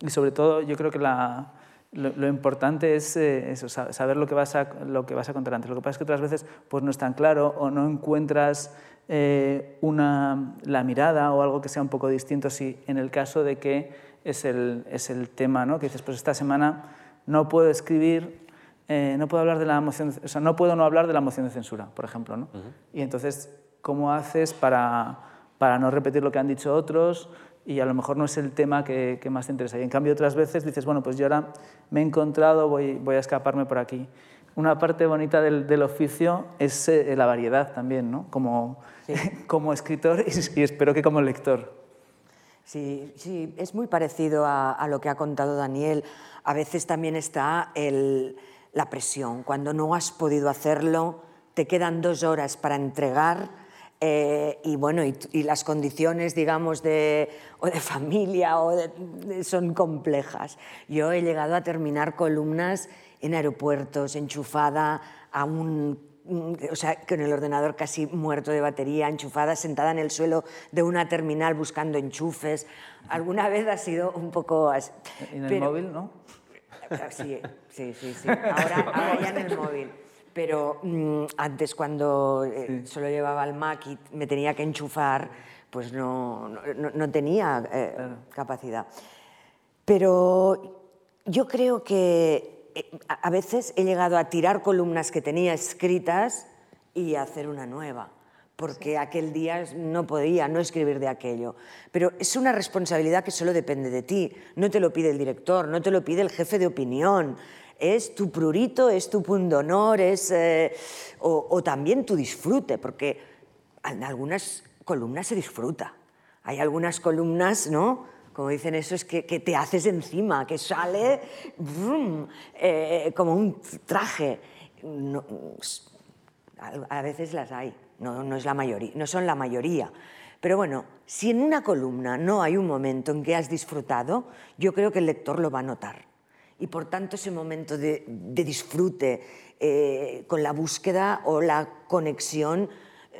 y sobre todo yo creo que la, lo, lo importante es eh, eso, sa- saber lo que, vas a, lo que vas a contar antes. Lo que pasa es que otras veces pues, no es tan claro o no encuentras eh, una, la mirada o algo que sea un poco distinto si en el caso de que es el, es el tema, ¿no? que dices, pues esta semana no puedo escribir eh, no puedo hablar de la moción, o sea, no puedo no hablar de la moción de censura, por ejemplo, ¿no? Y entonces, ¿cómo haces para, para no repetir lo que han dicho otros? Y a lo mejor no es el tema que, que más te interesa. Y en cambio, otras veces dices, bueno, pues yo ahora me he encontrado, voy, voy a escaparme por aquí. Una parte bonita del, del oficio es eh, la variedad también, ¿no? Como, como escritor y, y espero que como lector. Sí, sí, es muy parecido a, a, lo que ha contado Daniel. A veces también está el, la presión. Cuando no has podido hacerlo, te quedan dos horas para entregar eh, y bueno, y, y, las condiciones, digamos, de, o de familia o de, de, son complejas. Yo he llegado a terminar columnas en aeropuertos, enchufada a un o sea, con el ordenador casi muerto de batería, enchufada, sentada en el suelo de una terminal buscando enchufes. Alguna vez ha sido un poco... Así. ¿En el Pero, móvil, no? Sí, sí, sí. sí. Ahora, ahora ya en el móvil. Pero mmm, antes cuando eh, sí. solo llevaba el Mac y me tenía que enchufar, pues no, no, no tenía eh, claro. capacidad. Pero yo creo que a veces he llegado a tirar columnas que tenía escritas y hacer una nueva porque sí. aquel día no podía no escribir de aquello. Pero es una responsabilidad que solo depende de ti, no te lo pide el director, no te lo pide el jefe de opinión, es tu prurito, es tu pundonor, es, eh, o, o, también tu disfrute, porque en algunas columnas se disfruta. Hay algunas columnas, ¿no? Como dicen eso, es que, que te haces encima, que sale brum, eh, como un traje. No, a veces las hay no, no, es la mayoría, no son la mayoría. Pero bueno, si en una columna no hay un momento en que has disfrutado, yo creo que el lector lo va a notar. Y por tanto ese momento de, de disfrute eh, con la búsqueda o la conexión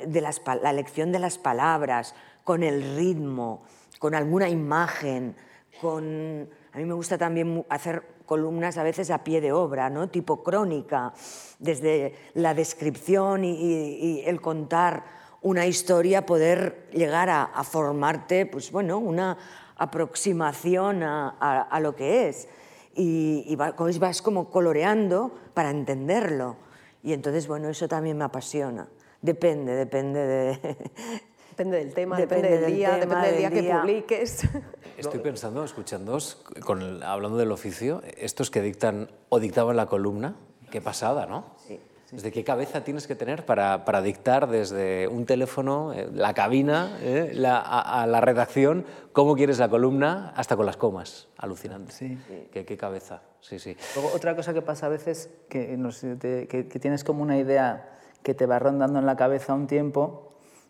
de las, la elección de las palabras, con el ritmo, con alguna imagen, con... A mí me gusta también hacer columnas a veces a pie de obra, ¿no? tipo crónica, desde la descripción y, el contar una historia, poder llegar a, formarte pues, bueno, una aproximación a, lo que es. Y, y vas como coloreando para entenderlo. Y entonces, bueno, eso también me apasiona. Depende, depende de, Depende del tema, depende, depende del, día, tema, depende del día, día, que publiques. Estoy pensando, escuchándoos, con, hablando del oficio, estos que dictan o dictaban la columna, qué pasada, ¿no? Sí. ¿Desde qué cabeza tienes que tener para, para dictar desde un teléfono, eh, la cabina, eh, la, a, a, la redacción, cómo quieres la columna, hasta con las comas? Alucinante. Sí. ¿Qué, qué cabeza? Sí, sí. Luego, otra cosa que pasa a veces, que, no sé, te, que, que tienes como una idea que te va rondando en la cabeza un tiempo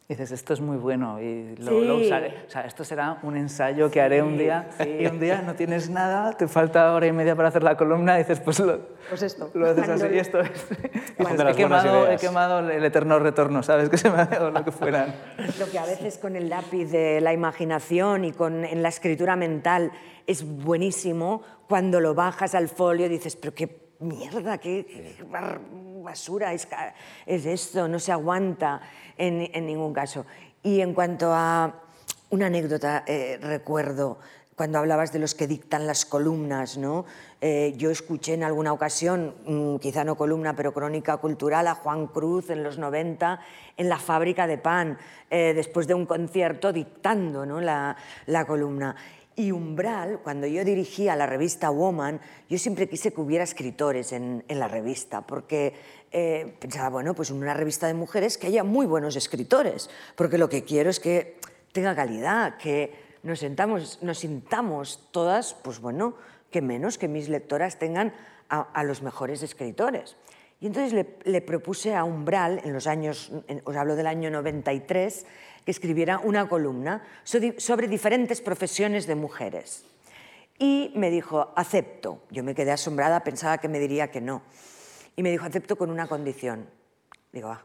dices, esto es muy bueno y lo, sí. lo, usaré. O sea, esto será un ensayo que haré un día sí. y un día no tienes nada, te falta hora y media para hacer la columna y dices, pues lo, pues esto. lo haces así y esto es. Dices, he, quemado, he quemado el eterno retorno, ¿sabes? Que se me ha dado lo que fuera. Lo que a veces con el lápiz de la imaginación y con, en la escritura mental es buenísimo, cuando lo bajas al folio dices, pero qué mierda, qué, qué basura es, es esto, no se aguanta en, ningún caso. Y en cuanto a una anécdota, eh, recuerdo cuando hablabas de los que dictan las columnas, ¿no? Eh, yo escuché en alguna ocasión, mmm, quizá no columna, pero crónica cultural, a Juan Cruz en los 90 en la fábrica de pan, eh, después de un concierto dictando ¿no? la, la columna. Y Umbral, cuando yo dirigía la revista Woman, yo siempre quise que hubiera escritores en, en la revista, porque eh, pensaba, bueno, pues en una revista de mujeres que haya muy buenos escritores, porque lo que quiero es que tenga calidad, que nos, sentamos, nos sintamos todas, pues bueno, que menos que mis lectoras tengan a, a los mejores escritores. Y entonces le, le, propuse a Umbral, en los años, en, os hablo del año 93, que escribiera una columna sobre diferentes profesiones de mujeres. Y me dijo, acepto. Yo me quedé asombrada, pensaba que me diría que no. Y me dijo, acepto con una condición. Digo, ah.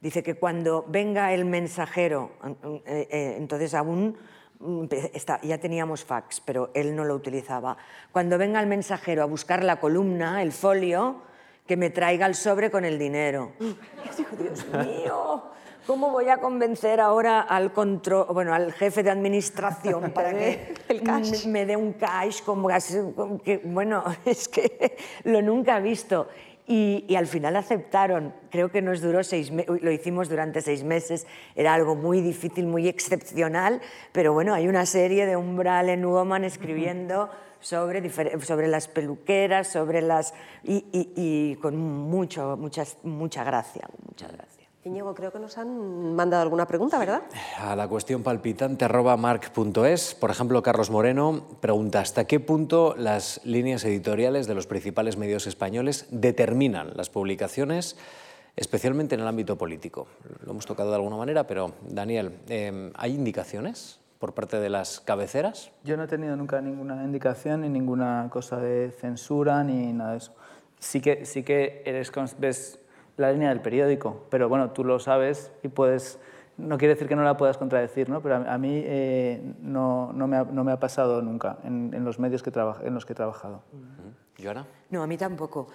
Dice que cuando venga el mensajero, eh, eh, entonces aún mm, ya teníamos fax, pero él no lo utilizaba. Cuando venga el mensajero a buscar la columna, el folio, que me traiga el sobre con el dinero. Y digo, Dios mío, ¿Cómo voy a convencer ahora al, control, bueno, al jefe de administración para que me dé un cash? Que, bueno, es que lo nunca he visto. Y, y, al final aceptaron. Creo que nos duró seis meses, lo hicimos durante seis meses, era algo muy difícil, muy excepcional, pero bueno, hay una serie de Umbral en Woman escribiendo sobre, sobre las peluqueras, sobre las... y, y, y con mucho, muchas, mucha gracia, mucha gracia. Íñigo, creo que nos han mandado alguna pregunta, ¿verdad? A la cuestión palpitante arroba marc.es, por ejemplo, Carlos Moreno pregunta hasta qué punto las líneas editoriales de los principales medios españoles determinan las publicaciones, especialmente en el ámbito político. Lo hemos tocado de alguna manera, pero Daniel, eh, ¿hay indicaciones? por parte de las cabeceras? Yo no he tenido nunca ninguna indicación ni ninguna cosa de censura ni nada de eso. Sí que, sí que eres, ves la línea del periódico, pero bueno, tú lo sabes y puedes, no quiere decir que no la puedas contradecir, ¿no? pero a, mí eh, no, no, me ha, no, me ha, pasado nunca en, en los medios que en los que he trabajado. -huh. No, a mí tampoco.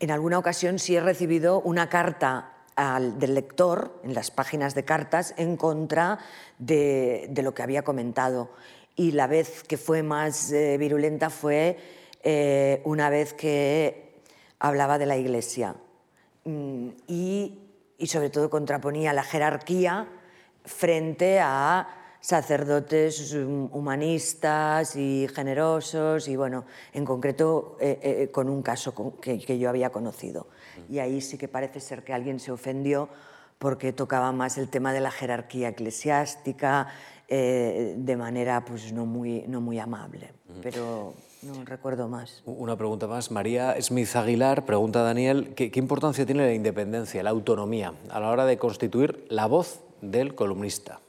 En alguna ocasión sí he recibido una carta al, del lector en las páginas de cartas en contra de, de, lo que había comentado. Y la vez que fue más eh, virulenta fue eh, una vez que hablaba de la Iglesia y, y, sobre todo contraponía la jerarquía frente a sacerdotes humanistas y generosos y bueno, en concreto eh, eh, con un caso que, que, yo había conocido. Y ahí sí que parece ser que alguien se ofendió porque tocaba más el tema de la jerarquía eclesiástica eh, de manera pues no muy, no muy amable. Pero no recuerdo más. Una pregunta más. María Smith Aguilar pregunta a Daniel, ¿qué, ¿qué, importancia tiene la independencia, la autonomía, a la hora de constituir la voz del columnista?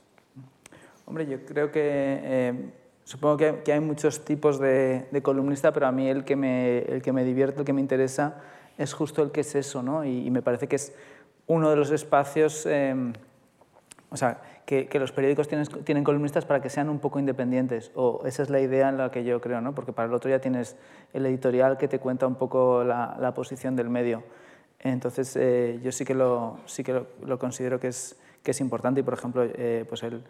Hombre, yo creo que... Eh, supongo que, que, hay muchos tipos de, de, columnista, pero a mí el que, me, el que me divierte, el que me interesa, es justo el que es eso, ¿no? Y, y me parece que es uno de los espacios... Eh, o sea, que, que, los periódicos tienen, tienen, columnistas para que sean un poco independientes, o esa es la idea en la que yo creo, ¿no? porque para el otro ya tienes el editorial que te cuenta un poco la, la posición del medio. Entonces, eh, yo sí que lo, sí que lo, lo, considero que es, que es importante y, por ejemplo, eh, pues el,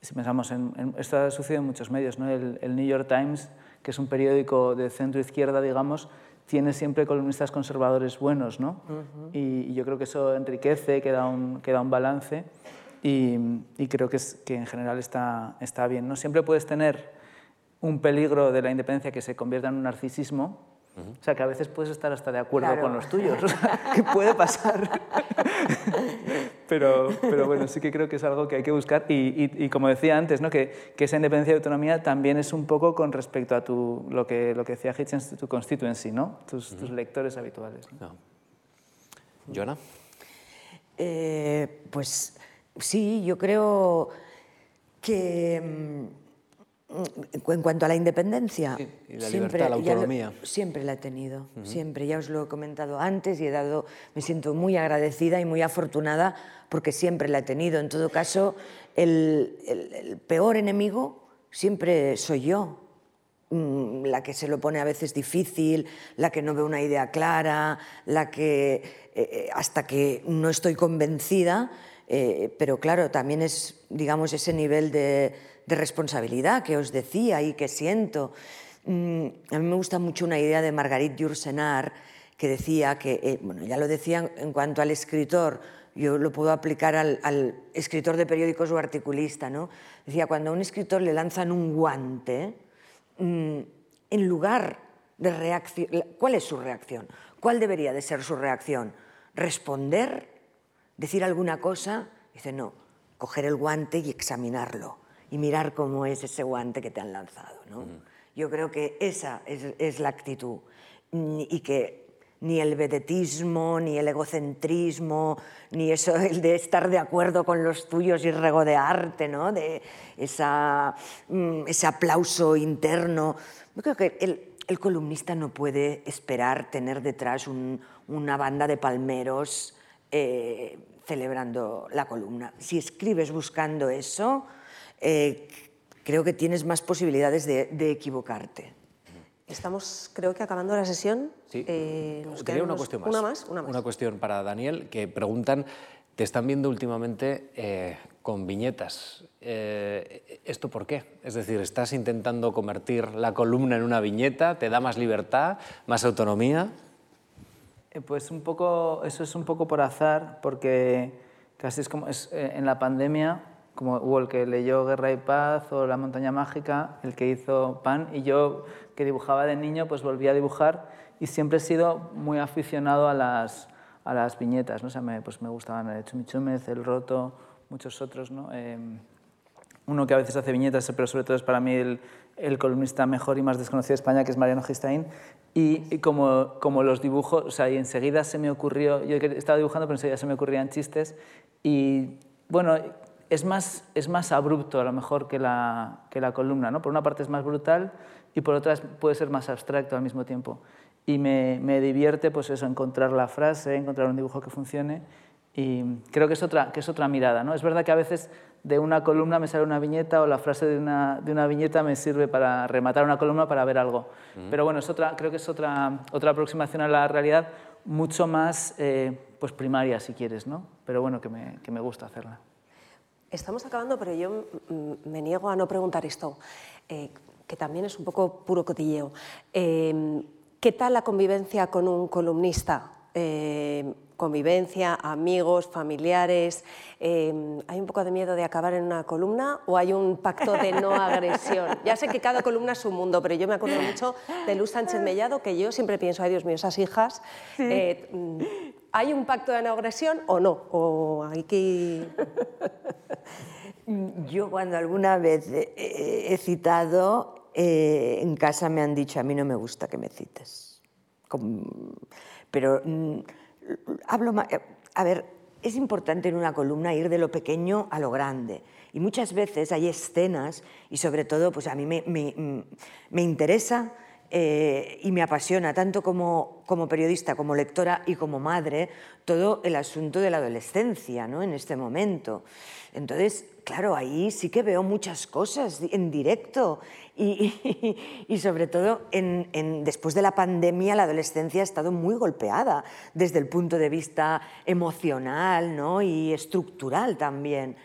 si pensamos en, en, Esto ha sucedido en muchos medios, ¿no? el, el New York Times, que es un periódico de centro-izquierda, digamos, tiene siempre columnistas conservadores buenos, ¿no? Uh -huh. y, y, yo creo que eso enriquece, que da un, que da un balance. Y, y, creo que, es, que en general está, está bien. ¿no? Siempre puedes tener un peligro de la independencia que se convierta en un narcisismo, uh -huh. o sea que a veces puedes estar hasta de acuerdo claro. con los tuyos, o sea, que puede pasar. pero, pero bueno, sí que creo que es algo que hay que buscar y, y, y como decía antes, ¿no? que, que, esa independencia y autonomía también es un poco con respecto a tu, lo, que, lo que decía Hitchens, tu constituency, ¿no? tus, uh -huh. tus lectores habituales. ¿no? No. ¿Joana? Eh, pues Sí, yo creo que mm, en cuanto a la independencia, sí, y la siempre, libertad, la autonomía. Lo, siempre la he tenido, uh -huh. siempre. Ya os lo he comentado antes y he dado, me siento muy agradecida y muy afortunada porque siempre la he tenido. En todo caso, el, el, el peor enemigo siempre soy yo, mm, la que se lo pone a veces difícil, la que no ve una idea clara, la que eh, eh hasta que no estoy convencida eh, pero claro, también es, digamos, ese nivel de, de, responsabilidad que os decía y que siento. Mm, a mí me gusta mucho una idea de Marguerite Yourcenar que decía que, eh, bueno, ya lo decía en cuanto al escritor, yo lo puedo aplicar al, al, escritor de periódicos o articulista, ¿no? Decía, cuando a un escritor le lanzan un guante, mmm, en lugar de reacción, ¿cuál es su reacción? ¿Cuál debería de ser su reacción? ¿Responder? Decir alguna cosa, dice, no, coger el guante y examinarlo y mirar cómo es ese guante que te han lanzado. ¿no? Uh -huh. Yo creo que esa es, es, la actitud y que ni el vedetismo, ni el egocentrismo, ni eso el de estar de acuerdo con los tuyos y regodearte, ¿no? de esa, mm, ese aplauso interno. Yo creo que el, el columnista no puede esperar tener detrás un, una banda de palmeros eh, celebrando la columna. Si escribes buscando eso, eh, creo que tienes más posibilidades de, de, equivocarte. Estamos, creo que acabando la sesión. Sí. Eh, nos una cuestión más. Una más. Una más. Una cuestión para Daniel, que preguntan, te están viendo últimamente eh, con viñetas. Eh, ¿Esto por qué? Es decir, ¿estás intentando convertir la columna en una viñeta? ¿Te da más libertad, más autonomía? Eh, pues un poco, eso es un poco por azar, porque casi es como es, eh, en la pandemia, como hubo el que leyó Guerra y Paz o La montaña mágica, el que hizo Pan, y yo que dibujaba de niño, pues volví a dibujar y siempre he sido muy aficionado a las, a las viñetas, ¿no? O sea, me, pues me gustaban el Chumichúmez, El Roto, muchos otros, ¿no? Em, uno que a veces hace viñetas, pero sobre todo es para mí el, el columnista mejor y más desconocido de España, que es Mariano Gistain. Y, como, como, los dibujos, o sea, y enseguida se me ocurrió, yo estaba dibujando, pero enseguida se me ocurrían chistes. Y bueno, es más, es más abrupto a lo mejor que la, que la columna, ¿no? Por una parte es más brutal y por otra puede ser más abstracto al mismo tiempo. Y me, me divierte pues eso, encontrar la frase, encontrar un dibujo que funcione y creo que es otra, que es otra mirada. ¿no? Es verdad que a veces de una columna me sale una viñeta o la frase de una, de una viñeta me sirve para rematar una columna para ver algo. Pero bueno, es otra, creo que es otra, otra aproximación a la realidad mucho más eh, pues primaria, si quieres, ¿no? pero bueno, que me, que me gusta hacerla. Estamos acabando, pero yo me niego a no preguntar esto, eh, que también es un poco puro cotilleo. Eh, ¿Qué tal la convivencia con un columnista? Convivencia, amigos, familiares. Em, ¿Hay un poco de miedo de acabar en una columna o hay un pacto de no agresión? Ya sé que cada columna es un mundo, pero yo me acuerdo mucho de Luz Sánchez Mellado, que yo siempre pienso, ay Dios mío, esas hijas. Eh, ¿Hay un pacto de no agresión o no? ¿O hay que... Yo cuando alguna vez he citado, eh, en casa me han dicho, a mí no me gusta que me cites. Pero mm, hablo eh, a ver, es importante en una columna ir de lo pequeño a lo grande. Y muchas veces hay escenas, y sobre todo, pues a mí me, me, interesa eh, y me apasiona, tanto como, como, periodista, como lectora y como madre, todo el asunto de la adolescencia ¿no? en este momento. Entonces, claro, ahí sí que veo muchas cosas en directo y, sobre todo en, después de la pandemia la adolescencia ha estado muy golpeada desde el punto de vista emocional ¿no? y estructural también.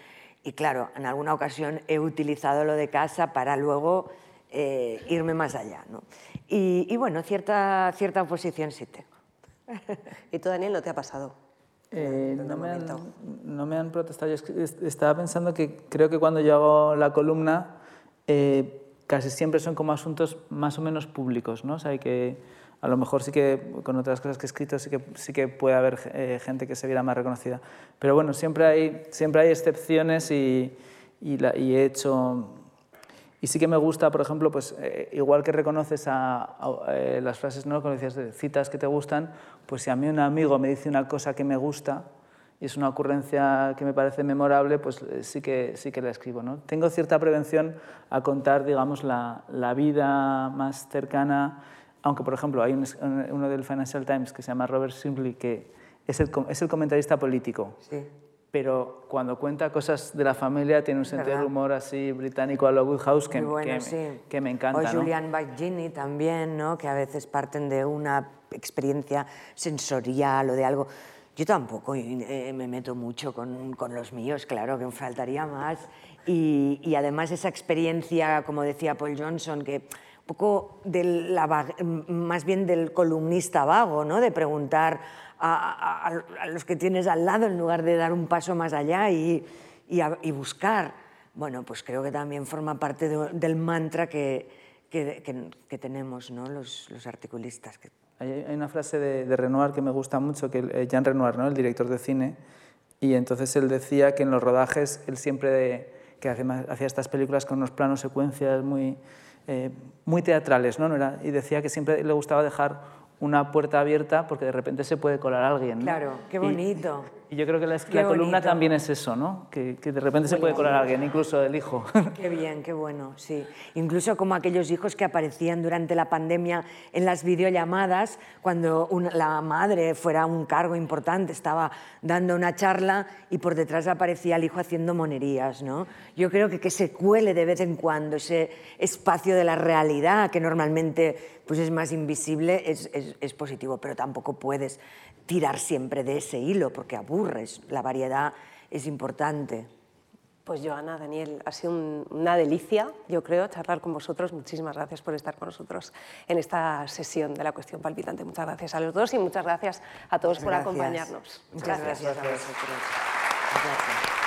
Y claro, en alguna ocasión he utilizado lo de casa para luego eh, irme más allá. ¿no? Y, bueno, cierta, cierta oposición sí tengo. ¿Y tú, Daniel, no te ha pasado? Eh, no, me han, no, me han, protestado. Yo estaba pensando que creo que cuando yo hago la columna, eh, casi siempre son como asuntos más o menos públicos, ¿no? O sea, que a lo mejor sí que con otras cosas que he escrito sí que, sí que puede haber eh, gente que se viera más reconocida. Pero bueno, siempre hay, siempre hay excepciones y, y, la, y he hecho y sí que me gusta, por ejemplo, pues, eh, igual que reconoces a, eh, las frases, ¿no? cuando decías de citas que te gustan, pues si a mí un amigo me dice una cosa que me gusta y es una ocurrencia que me parece memorable, pues eh, sí que, sí que la escribo. ¿no? Tengo cierta prevención a contar, digamos, la, la vida más cercana, aunque, por ejemplo, hay uno del Financial Times que se llama Robert Simply, que es el, es el comentarista político. Sí pero cuando cuenta cosas de la familia tiene un sentido de humor así británico a lo Woodhouse que, que, me encanta. O Julian Baggini también, ¿no? que a veces parten de una experiencia sensorial o de algo. Yo tampoco eh, me meto mucho con, con, los míos, claro, que me faltaría más. Y, y, además esa experiencia, como decía Paul Johnson, que un poco del, más bien del columnista vago, ¿no? de preguntar a, los que tienes al lado en lugar de dar un paso más allá y, y, buscar. Bueno, pues creo que también forma parte del mantra que, que, tenemos ¿no? los, los articulistas. Hay, una frase de, Renoir que me gusta mucho, que eh, Jean Renoir, ¿no? el director de cine, y entonces él decía que en los rodajes él siempre que hacía estas películas con unos planos secuencias muy, eh, muy teatrales, ¿no? Era, y decía que siempre le gustaba dejar una puerta abierta porque de repente se puede colar alguien. Claro, qué bonito. Y, yo creo que la, columna también es eso, ¿no? Que, de repente se puede colar alguien, incluso el hijo. Qué bien, qué bueno, sí. Incluso como aquellos hijos que aparecían durante la pandemia en las videollamadas, cuando la madre fuera un cargo importante, estaba dando una charla y por detrás aparecía el hijo haciendo monerías, ¿no? Yo creo que que se cuele de vez en cuando ese espacio de la realidad que normalmente pues es más invisible, es, es, positivo, pero tampoco puedes tirar siempre de ese hilo porque aburres. La variedad es importante. Pues Joana, Daniel, ha sido una delicia, yo creo, charlar con vosotros. Muchísimas gracias por estar con nosotros en esta sesión de la cuestión palpitante. Muchas gracias a los dos y muchas gracias a todos por acompañarnos. Muchas gracias, a vosotros. Gracias.